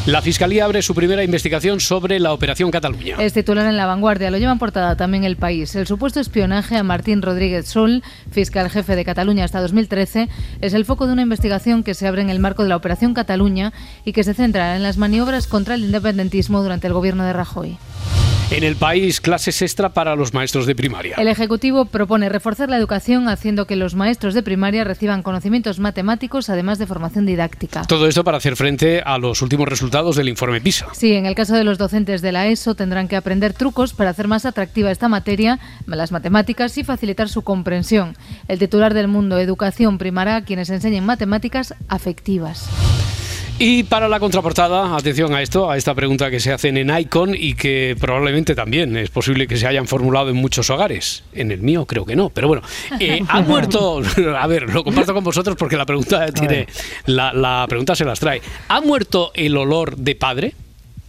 La Fiscalía abre su primera investigación sobre la Operación Cataluña. Es titular en La Vanguardia, lo lleva portada también el país. El supuesto espionaje a Martín Rodríguez Sol, fiscal jefe de Cataluña hasta 2013, es el foco de una investigación que se abre en el marco de la Operación Cataluña y que se centra en las maniobras contra el independentismo durante el gobierno de Rajoy. En el país, clases extra para los maestros de primaria. El Ejecutivo propone reforzar la educación haciendo que los maestros de primaria reciban conocimientos matemáticos además de formación didáctica. Todo esto para hacer frente a los últimos resultados del informe PISA. Sí, en el caso de los docentes de la ESO tendrán que aprender trucos para hacer más atractiva esta materia, las matemáticas y facilitar su comprensión. El titular del Mundo Educación primará a quienes enseñen matemáticas afectivas. Y para la contraportada, atención a esto, a esta pregunta que se hacen en Icon y que probablemente también es posible que se hayan formulado en muchos hogares. En el mío creo que no, pero bueno. Eh, ¿Ha muerto? A ver, lo comparto con vosotros porque la pregunta tiene, la, la pregunta se las trae. ¿Ha muerto el olor de padre?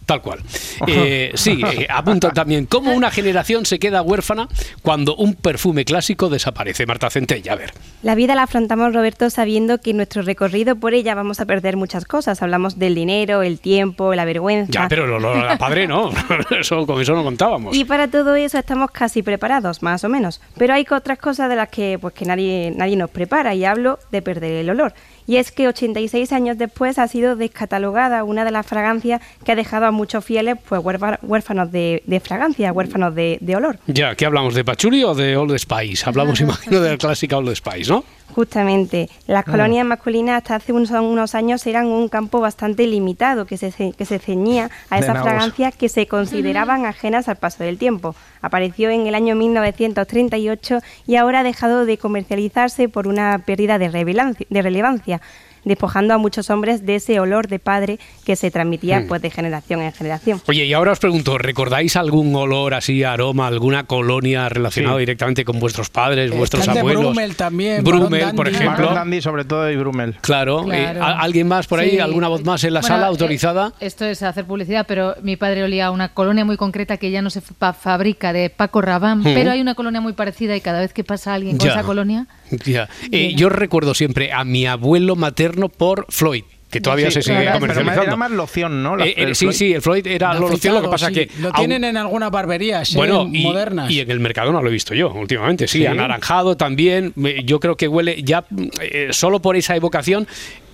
Tal cual. Eh, sí, eh, apuntan también cómo una generación se queda huérfana cuando un perfume clásico desaparece. Marta Centella, a ver. La vida la afrontamos, Roberto, sabiendo que en nuestro recorrido por ella vamos a perder muchas cosas. Hablamos del dinero, el tiempo, la vergüenza. Ya, pero el olor a padre no. Eso, con eso no contábamos. Y para todo eso estamos casi preparados, más o menos. Pero hay otras cosas de las que, pues, que nadie, nadie nos prepara y hablo de perder el olor. Y es que 86 años después ha sido descatalogada una de las fragancias que ha dejado a muchos fieles pues huérfa- huérfanos de, de fragancia, huérfanos de, de olor. Ya, ¿qué hablamos? ¿De Pachuli o de Old Spice? Hablamos, imagino, de la clásica Old Spice, ¿no? Justamente, las Ah. colonias masculinas hasta hace unos, unos años eran un campo bastante limitado que se, ce- que se ceñía a esas fragancias que se consideraban ajenas al paso del tiempo. Apareció en el año 1938 y ahora ha dejado de comercializarse por una pérdida de, relevancia- de relevancia, despojando a muchos hombres de ese olor de padre que se transmitía Hmm. pues, de generación en generación. Oye, y ahora os pregunto, ¿recordáis algún olor así, aroma, alguna colonia relacionada Sí. directamente con vuestros padres, vuestros Están de abuelos? Brummel también, Brummel, Baron por Dandy. ejemplo. Dandy sobre todo y Brummel. Claro. Claro. eh, ¿a- ¿Alguien más por ahí? Sí. ¿Alguna voz más en la Bueno, sala eh, autorizada? Esto es hacer publicidad, pero mi padre olía a una colonia muy concreta que ya no se fa- fabrica de Paco Rabanne, Ujú. pero hay una colonia muy parecida y cada vez que pasa alguien con Ya. esa colonia, Ya. Eh, yo recuerdo siempre a mi abuelo materno por Floyd. Que todavía Sí, se sigue claro, pero comercializando. era más loción, ¿no? La- Eh, eh, el sí, sí, el Floyd era lo loción, lo que pasa sí. que... Lo tienen en algunas barberías, ¿eh? Bueno, y, modernas. y en el Mercadona lo he visto yo últimamente, sí, Sí. anaranjado también. Yo creo que huele ya eh, solo por esa evocación.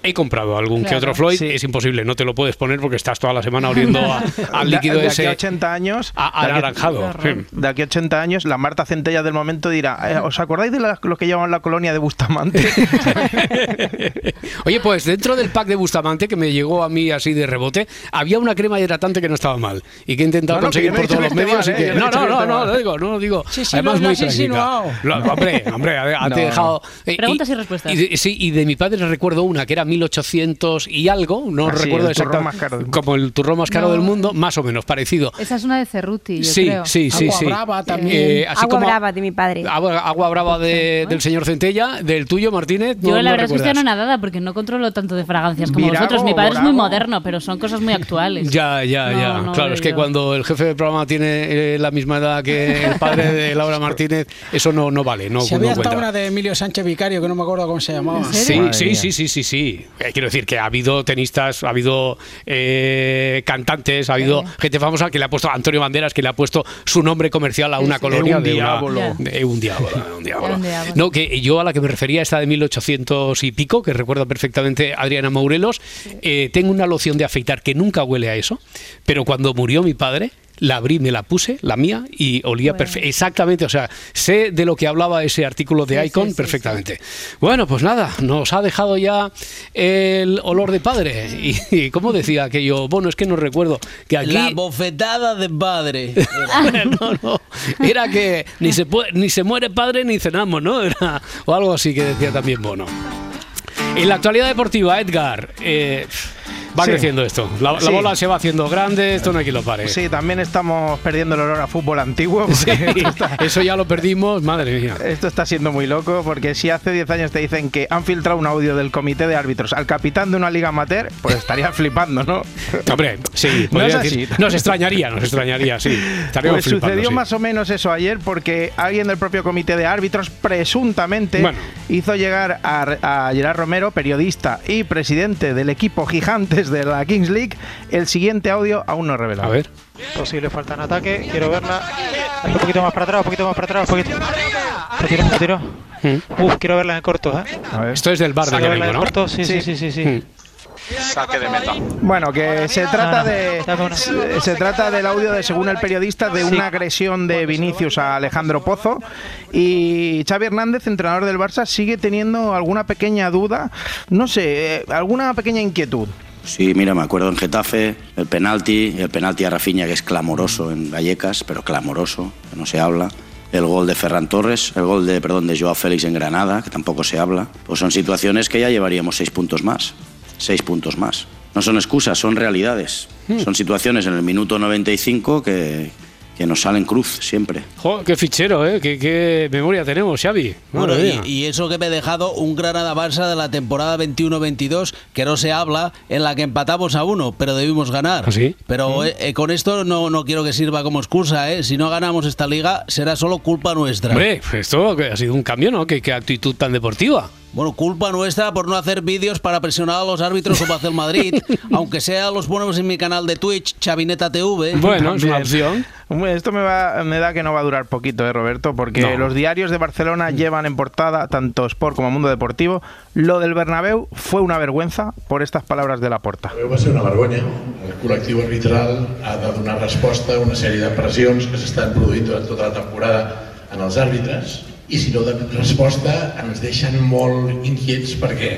He comprado algún que Claro. otro Floyd, Sí. es imposible, no te lo puedes poner porque estás toda la semana oliendo al De- líquido de, ese aquí a 80 años a- de aquí- anaranjado. sí. De aquí a 80 años, la Marta Centella del momento dirá: "Eh, ¿Os acordáis de la- lo que llamaban la colonia de Bustamante? Oye, pues dentro del pack de Bustamante que me llegó a mí así de rebote, había una crema hidratante que no estaba mal y que he intentado No, no, que conseguir por todos los que medios. mal, que- ¿eh? Yo no No, no, que no, lo digo, no lo digo. Sí, sí, Además, muy. Lo- hombre, hombre, ha No. dejado. eh, Preguntas y y respuestas. de- sí, y de mi padre recuerdo una que era 1800 y algo, no Ah, sí, recuerdo exactamente. Como el turrón más caro No. del mundo, más o menos parecido. esa es una de Cerruti, yo Sí, creo. sí, sí, Agua sí. brava también. Eh, así Agua como brava de mi padre. Agua, agua brava de- del señor Centella, del tuyo, Martínez. Yo no- la no verdad es que estoy recuerdas. anonadada porque no controlo tanto de fragancias como vosotros. Mi padre es muy moderno, pero son cosas muy actuales. Ya, ya, No, ya. no claro, es que yo. cuando el jefe del programa tiene eh, la misma edad que el padre de Laura Martínez, eso no, no vale, no, si no había hasta cuenta. una de Emilio Sánchez Vicario, que no me acuerdo cómo se llamaba. Sí, sí, sí, sí, sí, sí. Eh, quiero decir que ha habido tenistas, ha habido eh, cantantes, ha habido gente famosa que le ha puesto, Antonio Banderas, que le ha puesto su nombre comercial a una sí. colonia Un de una- diablo. de un diablo. un diablo. Un diablo. No, que yo a la que me refería, esta de 1800 y pico, que recuerda perfectamente Adriana Mourelos, eh, tengo una loción de afeitar que nunca huele a eso, pero cuando murió mi padre, la abrí, me la puse, la mía, y olía Bueno. perfectamente. Exactamente, o sea, sé de lo que hablaba ese artículo de Sí, Icon sí, sí, perfectamente. Bueno, pues nada, nos ha dejado ya el olor de padre. Y, y ¿cómo decía aquello? Bueno, es que no recuerdo. Que aquí. La bofetada de padre. no, no. Era que ni se, puede, ni se muere padre ni cenamos, ¿no? Era, o algo así que decía también Bono. En la actualidad deportiva, Edgar, eh, va Sí. creciendo esto. La, la Sí. bola se va haciendo grande, esto no hay quien lo pare. Sí, también estamos perdiendo el olor a fútbol antiguo. Sí, está, eso ya lo perdimos, madre mía. esto está siendo muy loco, porque si hace 10 años te dicen que han filtrado un audio del comité de árbitros al capitán de una liga amateur, pues estarías flipando, ¿no? Hombre, sí, No es así. decir- nos extrañaría, nos extrañaría, sí. Estaríamos Pues flipando, sucedió más o menos eso ayer porque alguien del propio comité de árbitros presuntamente Bueno. hizo llegar a, a Gerard Romero, periodista y presidente del equipo Gigantes de la Kings League, el siguiente audio aún no revelado. A ver. Posible falta en ataque, quiero verla. Un poquito más para atrás, un poquito más para atrás, un poquito. Retiro, retiro. Uf, quiero verla en corto, ¿eh? A ver. Esto es del bar de Domingo, en ¿no? corto, sí, sí, sí, sí. sí. Mm. Saque de meta. Bueno, que se trata No, no, de se, se trata del audio de según el periodista de una agresión de Vinicius a Alejandro Pozo y Xavi Hernández, entrenador del Barça, sigue teniendo alguna pequeña duda, no sé, eh, alguna pequeña inquietud. Sí, mira, me acuerdo en Getafe, el penalti, el penalti a Rafinha que es clamoroso en Vallecas, pero clamoroso, que no se habla. El gol de Ferran Torres, el gol de, perdón, de Joao Félix en Granada, que tampoco se habla. Pues son situaciones que ya llevaríamos seis puntos más. Seis puntos más. No son excusas, son realidades. Son situaciones en el minuto 95 que, que nos salen cruz siempre. Jo, qué fichero, ¿eh? Qué, qué memoria tenemos, Xavi. Bueno, y, eso que me he dejado un Granada Barça de la temporada 21-22 que no se habla, en la que empatamos a uno, pero debimos ganar. ¿Ah, sí? Pero eh, eh, con esto no, no quiero que sirva como excusa, ¿eh? Si no ganamos esta liga, será solo culpa nuestra. Hombre, esto ha sido un cambio, ¿no? Qué, qué actitud tan deportiva. Bueno, culpa nuestra por no hacer vídeos para presionar a los árbitros como hace el Madrid, aunque sea los ponemos en mi canal de Twitch, Chavineta TV. Bueno, es una opción. Esto me, va- me da que no va a durar poquito, ¿eh, Roberto? Porque No. los diarios de Barcelona llevan en portada, tanto Sport como Mundo Deportivo, lo del Bernabéu fue una vergüenza por estas palabras de la porta. Va ser una vergonya. El col·lectiu arbitral ha de donar resposta a una sèrie de pressions que s'estan produint durant tota la temporada en els àrbitres i si no donen resposta ens deixen molt inquiets perquè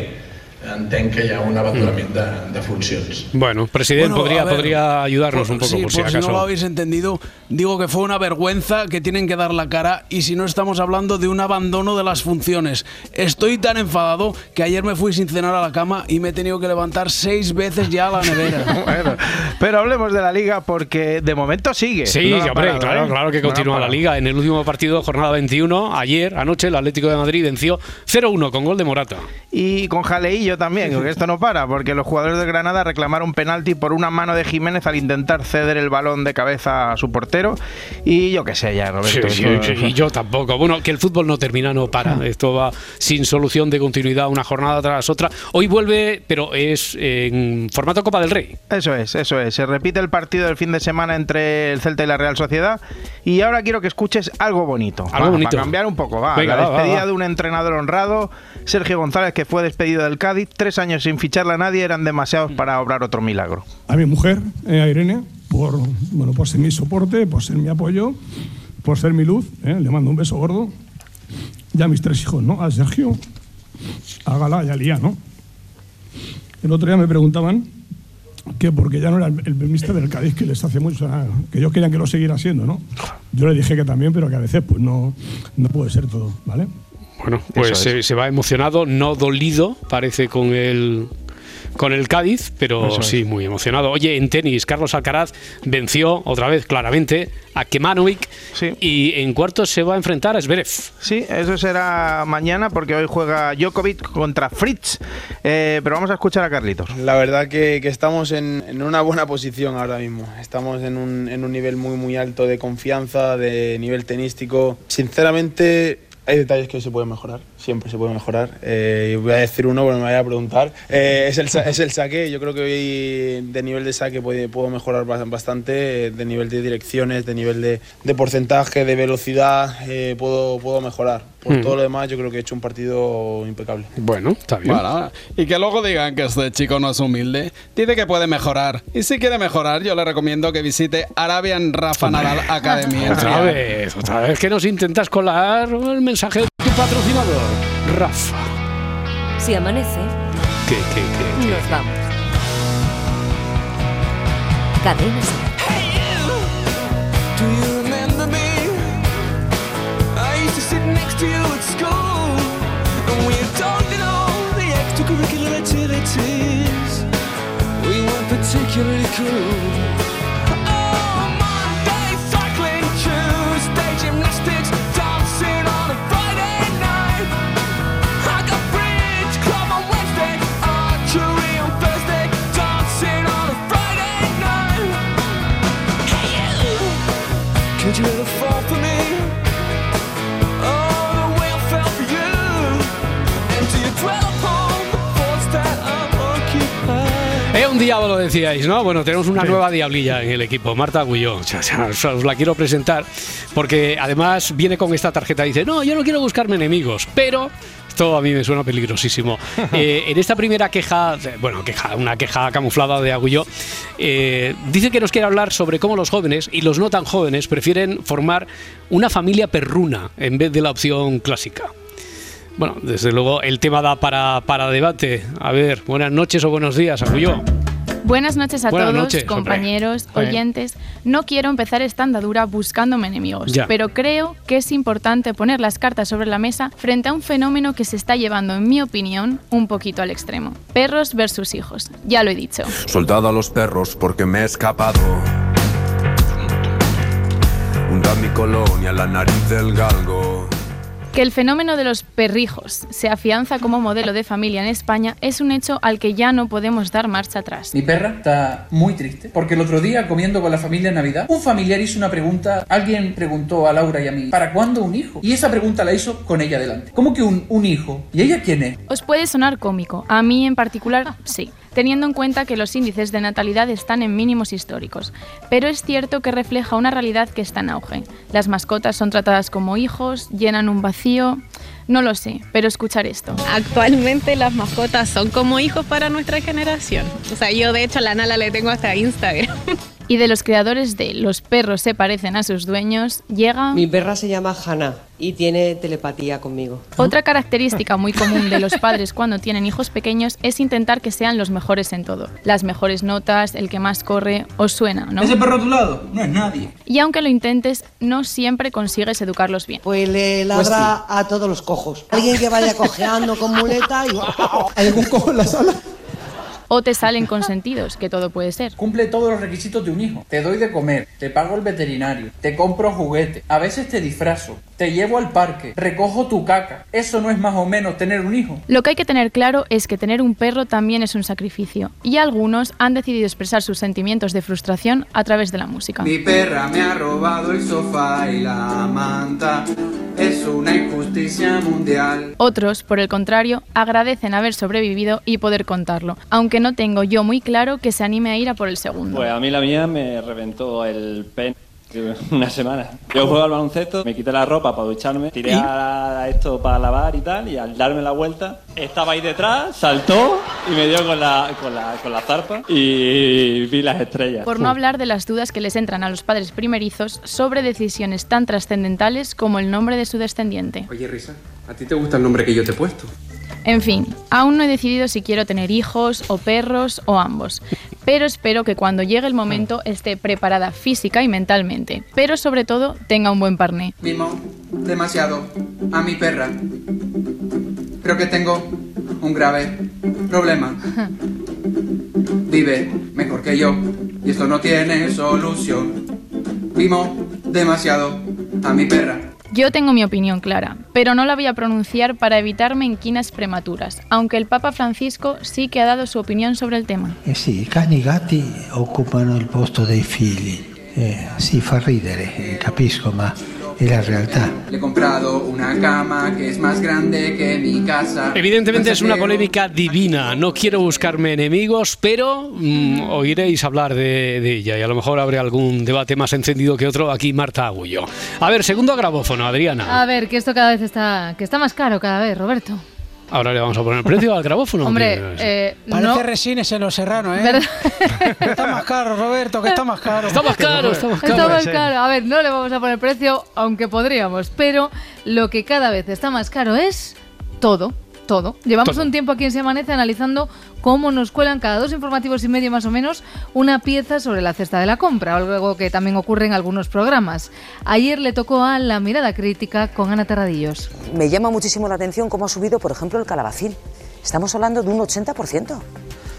entenc que hi ha un abandonament de, de funcions. Bueno, presidente, Bueno, podría, a ver, podría ayudarnos un poco, sí, por si no acaso. lo habéis entendido, digo que fue una vergüenza que tienen que dar la cara y si no estamos hablando de un abandono de las funciones. Estoy tan enfadado que ayer me fui sin cenar a la cama y me he tenido que levantar seis veces ya a la nevera. Bueno, pero hablemos de la liga porque de momento sigue. Sí, No hombre, parado, claro, ¿eh? claro que No continúa la liga. En el último partido de jornada 21, ayer, anoche, el Atlético de Madrid venció 0-1 con gol de Morata. Y con jaleillo también, porque esto no para, porque los jugadores de Granada reclamaron penalti por una mano de Jiménez al intentar ceder el balón de cabeza a su portero. Y yo qué sé ya, Roberto. Sí, eso- sí, sí, y yo tampoco. Bueno, que el fútbol no termina, no para. Esto va sin solución de continuidad, una jornada tras otra. Hoy vuelve, pero es en formato Copa del Rey. Eso es, eso es. Se repite el partido del fin de semana entre el Celta y la Real Sociedad. Y ahora quiero que escuches algo bonito. Algo Va, bonito. Para cambiar un poco, va. Venga, la va, va, despedida va. de un entrenador honrado, Sergio González, que fue despedido del Cádiz. Tres años sin ficharle a nadie eran demasiados para obrar otro milagro. a mi mujer, eh, a Irene, por, bueno, por ser mi soporte, por ser mi apoyo, por ser mi luz. eh, le mando un beso gordo. Y a mis tres hijos, ¿no? A Sergio, a Gala y a Lía, ¿no? El otro día me preguntaban que porque ya no era el, el mister del Cádiz, que les hace mucho, ah, que ellos querían que lo siguiera siendo, ¿no? Yo le dije que también, pero que a veces pues no, no puede ser todo, ¿vale? Bueno, pues se, se va emocionado, no dolido, parece con el con el Cádiz, pero es. sí muy emocionado. Oye, en tenis, Carlos Alcaraz venció otra vez claramente a Kemanovic y en cuartos se va a enfrentar a Zverev. Sí, eso será mañana porque hoy juega Djokovic contra Fritz. Eh, pero vamos a escuchar a Carlitos. La verdad que, que estamos en, en una buena posición ahora mismo. Estamos en un, en un nivel muy muy alto de confianza, de nivel tenístico. Sinceramente hay detalles que se pueden mejorar, siempre se puede mejorar. Eh, voy a decir uno, bueno, me vaya a preguntar. Eh, es, el, es el saque, yo creo que hoy de nivel de saque puede- puedo mejorar bas- bastante, eh, de nivel de direcciones, de nivel de, de porcentaje, de velocidad, eh, puedo, puedo mejorar. Por Mm. todo lo demás yo creo que he hecho un partido impecable. Bueno, está bien. Bueno, y que luego digan que este chico no es humilde. Dice que puede mejorar. Y si quiere mejorar, yo le recomiendo que visite Arabian Rafa Nadal Academy. Otra vez, otra vez que nos intentas colar el mensaje de tu patrocinador, Rafa. Si amanece, ¿Qué, qué, qué? nos vamos. Cadena particularly cool. Es un diablo, decíais, ¿no? Bueno, tenemos una nueva diablilla en el equipo, Marta Agulló. O sea, os la quiero presentar porque además viene con esta tarjeta y dice, no, yo no quiero buscarme enemigos, pero esto a mí me suena peligrosísimo. Eh, en esta primera queja, bueno, queja, una queja camuflada de Agulló, eh, dice que nos quiere hablar sobre cómo los jóvenes y los no tan jóvenes prefieren formar una familia perruna en vez de la opción clásica. Bueno, desde luego el tema da para, para debate. A ver, buenas noches o buenos días, Agulló. Buenas noches a Buenas todos, noches, compañeros, oyentes. No quiero empezar esta andadura buscándome enemigos, Ya. pero creo que es importante poner las cartas sobre la mesa frente a un fenómeno que se está llevando, en mi opinión, un poquito al extremo. Perros versus hijos. Ya lo he dicho. Soldado a los perros porque me he escapado. Hunda mi colonia, la nariz del galgo. Que el fenómeno de los perrijos se afianza como modelo de familia en España es un hecho al que ya no podemos dar marcha atrás. Mi perra está muy triste porque el otro día, comiendo con la familia en Navidad, un familiar hizo una pregunta. Alguien preguntó a Laura y a mí, ¿para cuándo un hijo? Y esa pregunta la hizo con ella delante. ¿Cómo que un, un hijo? ¿Y ella quién es? Os puede sonar cómico, a mí en particular sí, teniendo en cuenta que los índices de natalidad están en mínimos históricos, pero es cierto que refleja una realidad que está en auge. Las mascotas son tratadas como hijos, llenan un vacío, no lo sé, pero escuchar esto. Actualmente las mascotas son como hijos para nuestra generación. O sea, yo de hecho la Nala le tengo hasta Instagram. Y de los creadores de Los perros se parecen a sus dueños, llega... Mi perra se llama Hannah y tiene telepatía conmigo. Otra característica muy común de los padres cuando tienen hijos pequeños es intentar que sean los mejores en todo. Las mejores notas, el que más corre, os suena, ¿no? Ese perro a tu lado no es nadie. Y aunque lo intentes, no siempre consigues educarlos bien. Pues le ladra a todos los cojos. Alguien que vaya cojeando con muleta y... ¿Hay algún cojo en la sala? O te salen consentidos, que todo puede ser. Cumple todos los requisitos de un hijo. Te doy de comer, te pago el veterinario, te compro juguete, a veces te disfrazo, te llevo al parque, recojo tu caca. Eso no es más o menos tener un hijo. Lo que hay que tener claro es que tener un perro también es un sacrificio, y algunos han decidido expresar sus sentimientos de frustración a través de la música. Mi perra me ha robado el sofá y la manta. Es una injusticia mundial. Otros, por el contrario, agradecen haber sobrevivido y poder contarlo, aunque no tengo yo muy claro que se anime a ir a por el segundo. Pues a mí la mía me reventó el pen una semana. Yo juego al baloncesto, me quité la ropa para ducharme, tiré a esto para lavar y tal, y al darme la vuelta, estaba ahí detrás, saltó y me dio con la, con la, con la zarpa y vi las estrellas. Por no hablar de las dudas que les entran a los padres primerizos sobre decisiones tan trascendentales como el nombre de su descendiente. Oye, Risa, ¿a ti te gusta el nombre que yo te he puesto? En fin, aún no he decidido si quiero tener hijos o perros o ambos, pero espero que cuando llegue el momento esté preparada física y mentalmente, pero sobre todo tenga un buen parné. Mimo demasiado a mi perra. Creo que tengo un grave problema. Vive mejor que yo y esto no tiene solución. Mimo demasiado a mi perra. Yo tengo mi opinión clara, pero no la voy a pronunciar para evitarme inquinas prematuras, aunque el Papa Francisco sí que ha dado su opinión sobre el tema. Eh cani gatti occupano il posto dei figli. Eh, sì, fa ridere, eh, capisco, ma la realtà. Le he comprado una cama que es más grande que mi casa. Evidentemente es una polémica divina. No quiero buscarme enemigos, pero mm, oiréis hablar de, de ella y a lo mejor habrá algún debate más encendido que otro. Aquí Marta Agullo. A ver, segundo grabófono, Adriana. A ver, que esto cada vez está, que está más caro cada vez, Roberto. Ahora le vamos a poner precio al grabófono. Hombre, eh, Parece no, resines en los serranos, ¿eh? ¿verdad? está más caro, Roberto, que está más caro. Está más caro, está más caro. Está más caro. A ver, no le vamos a poner precio, aunque podríamos, pero lo que cada vez está más caro es todo. Todo. Llevamos Todo. un tiempo aquí en Se Amanece analizando cómo nos cuelan cada dos informativos y medio más o menos una pieza sobre la cesta de la compra, algo que también ocurre en algunos programas. Ayer le tocó a La Mirada Crítica con Ana Terradillos. Me llama muchísimo la atención cómo ha subido, por ejemplo, el calabacín. Estamos hablando de un 80%.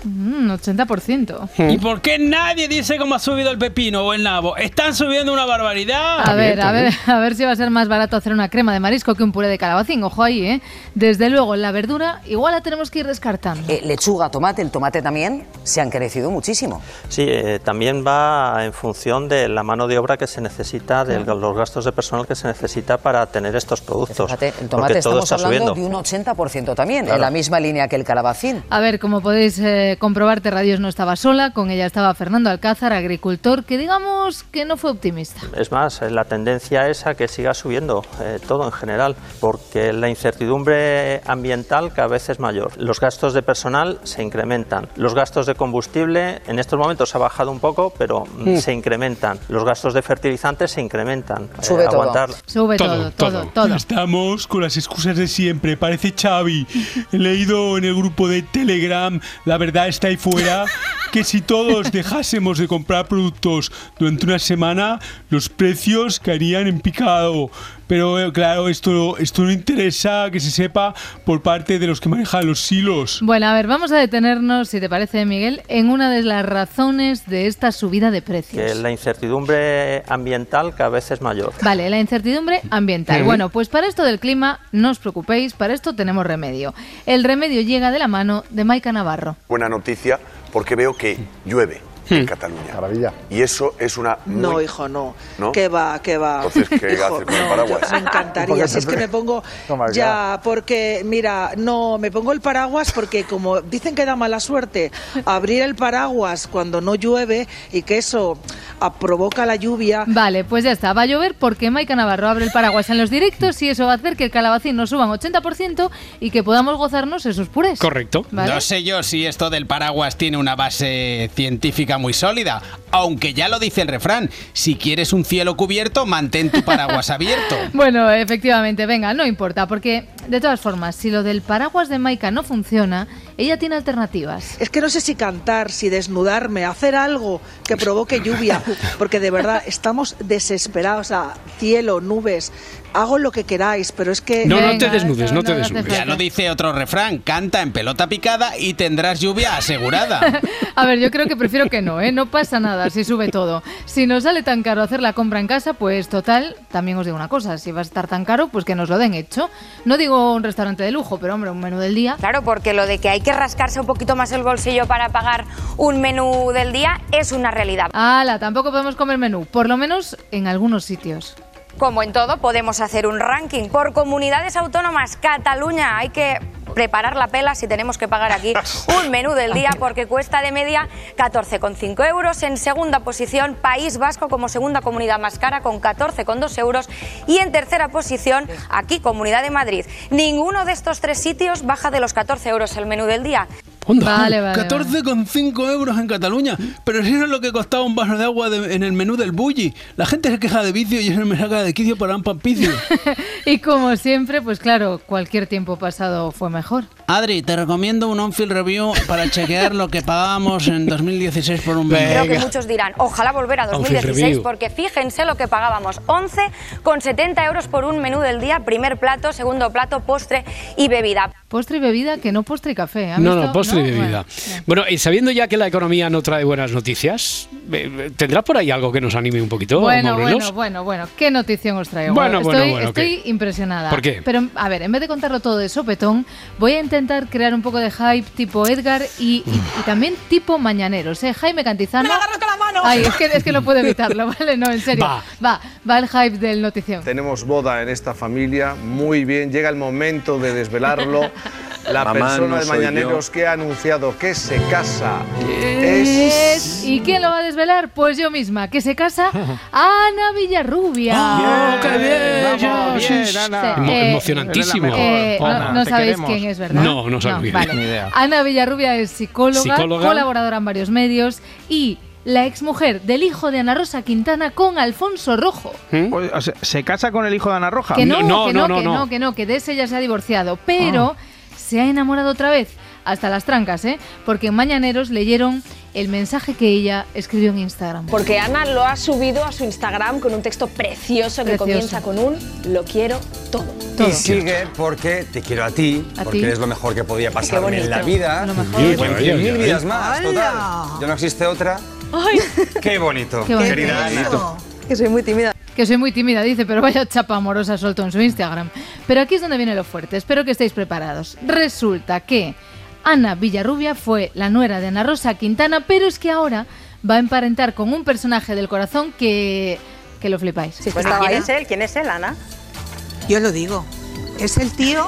Mm, 80%. ¿Y por qué nadie dice cómo ha subido el pepino o el nabo? ¿Están subiendo una barbaridad? A ver, a ver, a ver si va a ser más barato hacer una crema de marisco que un puré de calabacín. Ojo ahí, ¿eh? Desde luego, la verdura igual la tenemos que ir descartando. Eh, lechuga, tomate, el tomate también se han crecido muchísimo. Sí, eh, también va en función de la mano de obra que se necesita, de los gastos de personal que se necesita para tener estos productos. Fíjate, el tomate todo estamos está hablando subiendo. de un 80% también, Claro. en la misma línea que el calabacín. A ver, como podéis eh, comprobar, Terradios no estaba sola, con ella estaba Fernando Alcázar, agricultor, que digamos que no fue optimista. Es más, eh, la tendencia es a que siga subiendo eh, todo en general, porque la incertidumbre ambiental cada vez es mayor. Los gastos de personal se incrementan. Los gastos de combustible en estos momentos ha bajado un poco, pero mm, Mm. se incrementan. Los gastos de fertilizantes se incrementan. Eh, Sube todo. aguantar Sube todo, todo, todo. Estamos con las excusas de siempre, parece Xavi. He leído en el grupo de Telegram, la verdad está ahí fuera. que si todos dejásemos de comprar productos durante una semana, los precios caerían en picado. Pero eh, claro, esto, esto no interesa que se sepa por parte de los que manejan los silos. Bueno, a ver, vamos a detenernos, si te parece, Miguel, en una de las razones de esta subida de precios. Que la incertidumbre ambiental cada vez es mayor. Vale, la incertidumbre ambiental. Bueno, pues para esto del clima, no os preocupéis, para esto tenemos remedio. El remedio llega de la mano de Maika Navarro. Buena noticia porque veo que llueve en Cataluña. Maravilla. Y eso es una muy... No, hijo, no. ¿No? ¿Qué va, qué va? Entonces, ¿qué Hijo, hace con el paraguas? Me encantaría. Si es que me pongo Toma ya. ya, porque, mira, no, me pongo el paraguas porque como dicen que da mala suerte abrir el paraguas cuando no llueve y que eso ah, provoca la lluvia. Vale, pues ya está, va a llover porque Maika Navarro abre el paraguas en los directos y eso va a hacer que el calabacín nos suba un 80% y que podamos gozarnos esos purés. Correcto. ¿Vale? No sé yo si esto del paraguas tiene una base científica muy sólida, aunque ya lo dice el refrán, si quieres un cielo cubierto, mantén tu paraguas abierto. Bueno, efectivamente, venga, no importa, porque de todas formas, si lo del paraguas de Maika no funciona, ella tiene alternativas. Es que no sé si cantar, si desnudarme, hacer algo que provoque lluvia, porque de verdad estamos desesperados. O sea, cielo, nubes, hago lo que queráis, pero es que... No, no te desnudes, no te desnudes. Ya lo dice otro refrán, canta en pelota picada y tendrás lluvia asegurada. A ver, yo creo que prefiero que no, ¿eh? No pasa nada si sube todo. Si nos sale tan caro hacer la compra en casa, pues total, también os digo una cosa, si va a estar tan caro, pues que nos lo den hecho. No digo un restaurante de lujo, pero hombre, un menú del día. Claro, porque lo de que hay que rascarse un poquito más el bolsillo para pagar un menú del día es una realidad. Ala, tampoco podemos comer menú, por lo menos en algunos sitios. Como en todo, podemos hacer un ranking por comunidades autónomas. Cataluña, hay que preparar la pela si tenemos que pagar aquí un menú del día porque cuesta de media 14,5 euros. En segunda posición, País Vasco como segunda comunidad más cara con 14,2 euros. Y en tercera posición, aquí Comunidad de Madrid. Ninguno de estos tres sitios baja de los 14 euros el menú del día. Vale, vale, 14,5 euros en Cataluña. Pero si eso es lo que costaba un vaso de agua de- en el menú del bulli. La gente se queja de vicio y eso me saca de quicio para un papicio. Y como siempre, pues claro, cualquier tiempo pasado fue mejor. Adri, te recomiendo un on-field review para chequear lo que pagábamos en 2016 por un menú. Creo que muchos dirán, ojalá volver a Outfit 2016 review. porque fíjense lo que pagábamos, 11,70 euros por un menú del día, primer plato, segundo plato, postre y bebida. Postre y bebida, que no postre y café. ¿han No, visto? no, postre y bebida. Bueno, y sabiendo ya que la economía no trae buenas noticias, eh, ¿tendrás por ahí algo que nos anime un poquito? Bueno, bueno, bueno, bueno, qué notición os traigo. Bueno, estoy, bueno, bueno, estoy ¿qué? impresionada. ¿Por qué? Pero, a ver, en vez de contarlo todo de sopetón, voy a intentar crear un poco de hype tipo Edgar y, y- y también tipo mañaneros, ¿eh? Jaime Cantizano. ¡Me agarras con la mano! Ay, es que, es que no puedo evitarlo, ¿vale? No, en serio. Va. va, va el hype del notición. Tenemos boda en esta familia, muy bien, llega el momento de desvelarlo. La Mamá, persona no de Mañaneros que ha anunciado que se casa Es- ¿Y quién lo va a desvelar? Pues yo misma, que se casa Ana Villarrubia. ¡Oh, qué bien! Vamos, Sí, bien, sí, Ana. Emo- Eh, emocionantísimo. eh, no- Ana, no sabéis queremos. quién es, ¿verdad? No, no quién es. vale. Ni idea. Ana Villarrubia es psicóloga, Psicóloga. colaboradora en varios medios y la exmujer del hijo de Ana Rosa Quintana con Alfonso Rojo. O sea, ¿Se casa con el hijo de Ana Roja? Que no, que no, que no, que no, que de ese ya se ha divorciado, pero se ha enamorado otra vez, hasta las trancas, ¿eh? Porque en Mañaneros leyeron el mensaje que ella escribió en Instagram. Porque Ana lo ha subido a su Instagram con un texto precioso que Precioso. comienza con un lo quiero todo. Todo. Y sigue porque te quiero a ti, A porque ti. eres lo mejor que podía pasarme en la vida. Lo mejor. Y Oye, en oye, mil vidas más, ¡Hala! total. Ya no existe otra. Ay, Qué bonito, Qué bonito. querida Ana. que soy muy tímida. Que soy muy tímida, dice, pero vaya chapa amorosa soltó en su Instagram. Pero aquí es donde viene lo fuerte, espero que estéis preparados. Resulta que Ana Villarrubia fue la nuera de Ana Rosa Quintana, pero es que ahora va a emparentar con un personaje del corazón que, que lo flipáis. Pues ¿quién es él? ¿Quién es él, Ana? Yo lo digo. Es el tío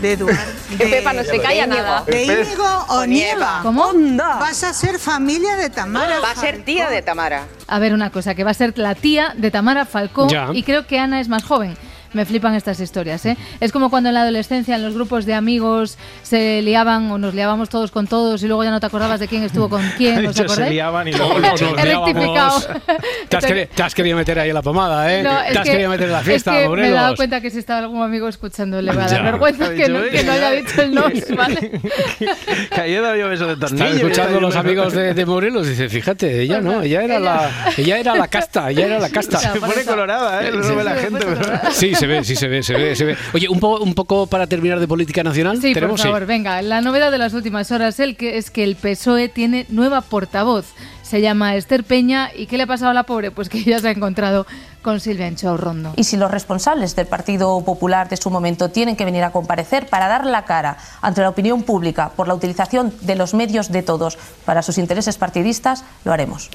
de Eduardo. Que Pepa no se calla nada. De Íñigo Onieva. ¿Cómo? Vas a ser familia de Tamara. Va a ser tía de Tamara. A ver, una cosa, que va a ser la tía de Tamara Falcó Ya. y creo que Ana es más joven. Me flipan estas historias, ¿eh? Es como cuando en la adolescencia en los grupos de amigos se liaban o nos liábamos todos con todos y luego ya no te acordabas de quién estuvo con quién, ¿os Se acordáis? liaban y luego Nos He rectificado. liábamos. Te has, queri- te has querido meter ahí en la pomada, ¿eh? No, te has que- querido meter en la fiesta, es que me he Morelos. dado cuenta que si estaba algún amigo escuchando le va a dar vergüenza que no, que no haya dicho el nos, ¿vale? Que ayer daba yo beso de tornillo. Están y escuchando está los amigos de, de Morelos. Dice, fíjate, ella no, ella era la, ella era la casta, ella era la casta. Se pone colorada, ¿eh? No ve la gente. pero- Sí, se ve, sí se ve, se ve, se ve. Oye, un poco, un poco para terminar de política nacional. Sí, por ¿Tenemos? Sí. favor, venga. La novedad de las últimas horas el que es que el PSOE tiene nueva portavoz. Se llama Esther Peña. ¿Y qué le ha pasado a la pobre? Pues que ya se ha encontrado con Silvia Ancho Rondo. Y si los responsables del Partido Popular de su momento tienen que venir a comparecer para dar la cara ante la opinión pública por la utilización de los medios de todos para sus intereses partidistas, lo haremos.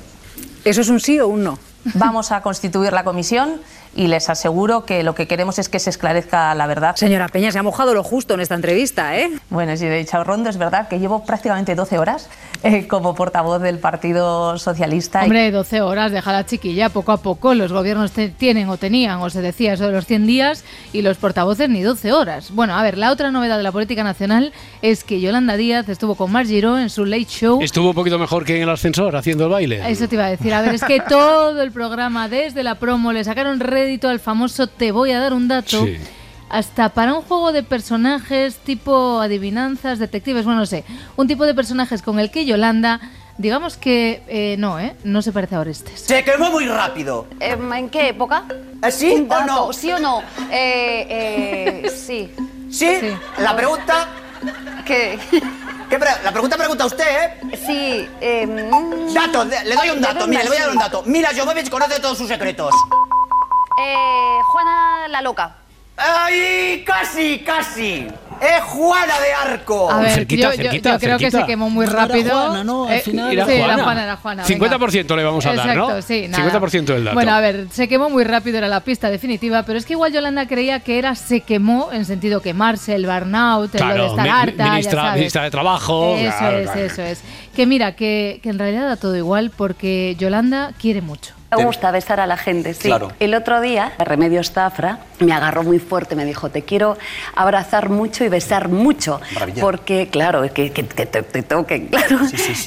¿Eso es un sí o un no? Vamos a constituir la comisión y les aseguro que lo que queremos es que se esclarezca la verdad. Señora Peña, se ha mojado lo justo en esta entrevista, ¿eh? Bueno, sí, de Rondo es verdad que llevo prácticamente 12 horas eh, como portavoz del Partido Socialista. Hombre, 12 horas, deja la chiquilla, poco a poco. Los gobiernos te- tienen o tenían, o se decía eso de los 100 días, y los portavoces ni 12 horas. Bueno, a ver, la otra novedad de la política nacional es que Yolanda Díaz estuvo con Mar Giró en su Late Show. Estuvo un poquito mejor que en el ascensor haciendo el baile. Eso te iba a decir. A ver, es que todo el programa, desde la promo, le sacaron rédito al famoso Te voy a dar un dato. Sí. Hasta para un juego de personajes tipo adivinanzas, detectives, bueno, no sé. Un tipo de personajes con el que Yolanda, digamos que eh, no, ¿eh? No se parece a Orestes. Se quemó muy rápido. ¿En qué época? ¿Sí Un o no? ¿Sí o no? Eh, eh, sí. ¿Sí? La pregunta... ¿Qué? ¿Qué pre- la pregunta pregunta usted, ¿eh? Sí. Eh, Dato, le doy un dato, mira, le voy a dar un dato. Mira, Jovovich conoce todos sus secretos. Eh, Juana la loca. ¡Ay, casi, casi! ¡Es Juana de Arco! A ver, yo, yo- yo creo que se quemó muy No era rápido. Juana, ¿no? Al Eh, final. sí, Era era Juana. Juana, era Juana. venga. 50% le vamos a dar, ¿no? Exacto, sí, nada. 50% del dato. Bueno, a ver, se quemó muy rápido, era la pista definitiva, pero es que igual Yolanda creía que era se quemó en sentido quemarse, el burnout, el lo de Claro, estar mi- harta, ya ministra, sabes. ministra de Trabajo. Eso claro, es, claro. eso es. Que mira, que, que en realidad da todo igual porque Yolanda quiere mucho. Me gusta besar a la gente, sí. Claro. El otro día, Remedios Zafra me agarró muy fuerte, me dijo, te quiero abrazar mucho y besar mucho. Maravilla. Porque, claro, que, que- que te, te toquen, claro,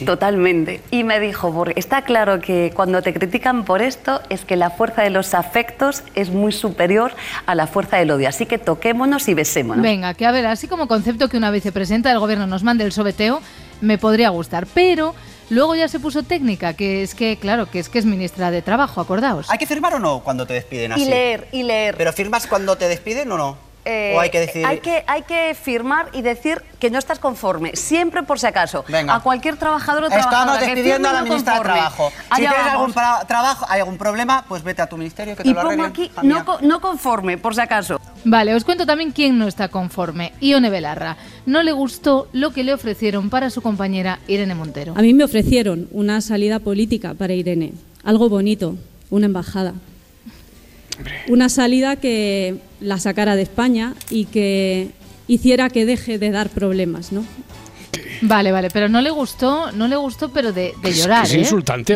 totalmente. Y me dijo, porque está claro que cuando te critican por esto, es que la fuerza de los afectos es muy superior a la fuerza del odio. Así que toquémonos y besémonos. Venga, que a ver, así como concepto que una vicepresidenta del gobierno nos mande el sobeteo, me podría gustar, pero luego ya se puso técnica, que es que, claro, que es que es ministra de Trabajo, acordaos. ¿Hay que firmar o no cuando te despiden así? Y leer, y leer. ¿Pero firmas cuando te despiden o no? Eh, ¿O hay que decir...? hay que, hay que firmar y decir que no estás conforme, siempre por si acaso. Venga. A cualquier trabajador o Estamos trabajadora que despidiendo a la ministra de. Trabajo. Si tienes vamos. algún trabajo, hay algún problema, pues vete a tu ministerio que te Y lo pongo arreglen. aquí no, no conforme, por si acaso. Vale, os cuento también quién no está conforme. Ione Belarra. No le gustó lo que le ofrecieron para su compañera Irene Montero. A mí me ofrecieron una salida política para Irene, algo bonito, una embajada. Una salida que la sacara de España y que hiciera que deje de dar problemas, ¿no? Vale, vale, pero no le gustó, no le gustó, pero de, de llorar, ¿eh?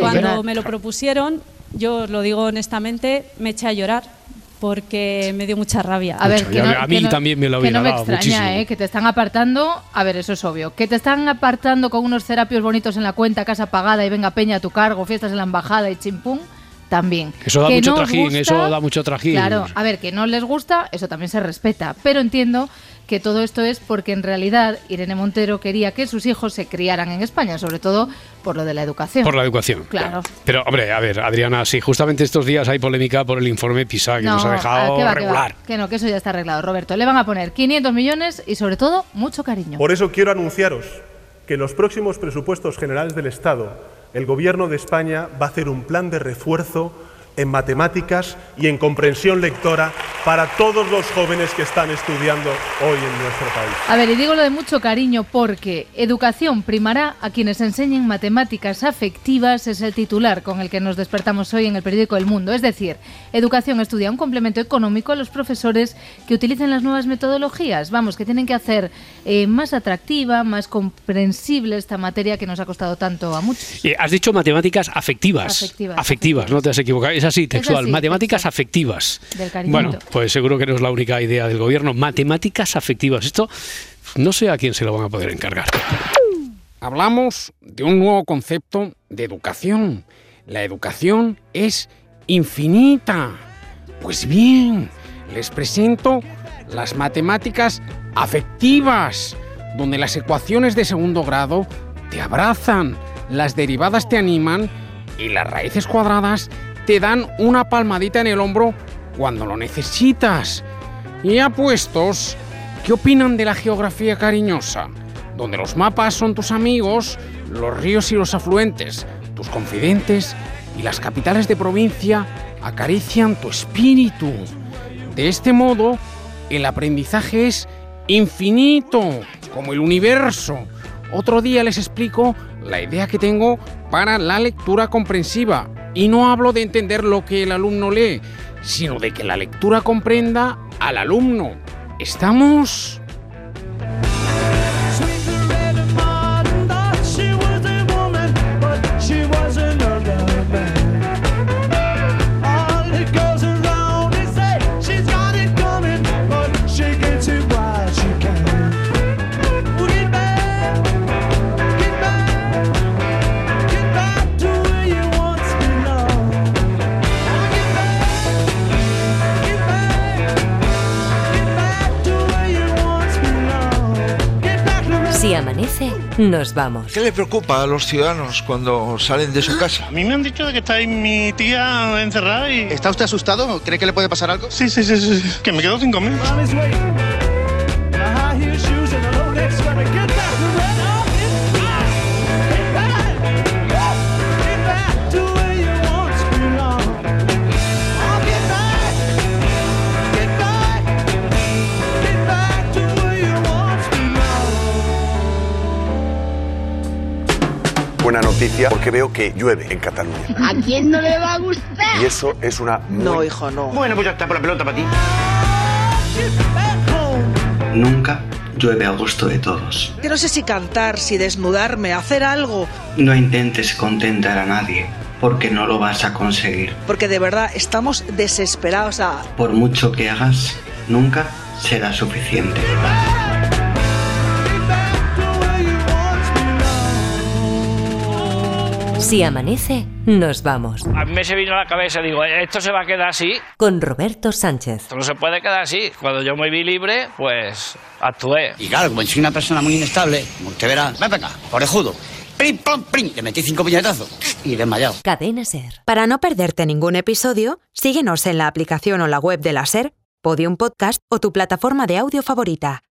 Cuando me lo propusieron, yo os lo digo honestamente, me eché a llorar porque me dio mucha rabia. A ver, que no, me- a mí que no- también me lo que hubiera no me extraña, muchísimo. ¿eh? Que te están apartando, a ver, eso es obvio. Que te están apartando con unos terapios bonitos en la cuenta, casa pagada y venga peña a tu cargo, fiestas en la embajada y chimpún, también. Eso da Que mucho no trajín, gusta, eso da mucho trajín. Claro, a ver, que no les gusta, eso también se respeta. Pero entiendo que todo esto es porque en realidad Irene Montero quería que sus hijos se criaran en España, sobre todo por lo de la educación. Por la educación. Claro. Pero, hombre, a ver, Adriana, sí, justamente estos días hay polémica por el informe PISA que nos ha ah, dejado que va, que va. regular. Que no, que eso ya está arreglado, Roberto. Le van a poner 500 millones y sobre todo mucho cariño. Por eso quiero anunciaros que en los próximos presupuestos generales del Estado, el Gobierno de España va a hacer un plan de refuerzo en matemáticas y en comprensión lectora para todos los jóvenes que están estudiando hoy en nuestro país. A ver, y digo lo de mucho cariño porque educación primará a quienes enseñen matemáticas afectivas, es el titular con el que nos despertamos hoy en el periódico El Mundo. Es decir, educación estudia un complemento económico a los profesores que utilicen las nuevas metodologías. Vamos, que tienen que hacer eh, más atractiva, más comprensible esta materia que nos ha costado tanto a muchos. Eh, has dicho matemáticas afectivas. Afectivas, Afectivas, no te has equivocado. Así, textual. así, matemáticas afectivas. Del. Bueno, pues seguro que no es la única idea del gobierno. Matemáticas afectivas. Esto no sé a quién se lo van a poder encargar. Hablamos de un nuevo concepto de educación. La educación es infinita. Pues bien, les presento las matemáticas afectivas, donde las ecuaciones de segundo grado te abrazan, las derivadas te animan y las raíces cuadradas te dan una palmadita en el hombro cuando lo necesitas. Y apuestos, ¿qué opinan de la geografía cariñosa? Donde los mapas son tus amigos, los ríos y los afluentes, tus confidentes y las capitales de provincia acarician tu espíritu. De este modo, el aprendizaje es infinito, como el universo. Otro día les explico la idea que tengo para la lectura comprensiva. Y no hablo de entender lo que el alumno lee, sino de que la lectura comprenda al alumno. ¿Estamos? Nos vamos. ¿Qué le preocupa a los ciudadanos cuando salen de su casa? A mí me han dicho de que está ahí mi tía encerrada y... ¿Está usted asustado? ¿Cree que le puede pasar algo? Sí, sí, sí, sí, sí. Que me quedo sin comer. Noticia porque veo que llueve en Cataluña. ¿A quién no le va a gustar? Y eso es una muy No, hijo, no. Bueno, pues ya está por la pelota para ti. Nunca llueve a gusto de todos. Que no sé si cantar, si desnudarme, hacer algo, No intentes contentar a nadie, porque no lo vas a conseguir. porque de verdad estamos desesperados. Sea, Por mucho que hagas, nunca será suficiente. Si amanece, nos vamos. A mí me se vino a la cabeza, digo, esto se va a quedar así. Con Roberto Sánchez. Esto no se puede quedar así. Cuando yo me vi libre, pues actué. Y claro, como soy una persona muy inestable, como usted verá, ven para acá, orejudo. Prim, pam, prim, le metí cinco puñetazos y desmayado. Cadena Ser. Para no perderte ningún episodio, síguenos en la aplicación o la web de la SER, Podium Podcast o tu plataforma de audio favorita.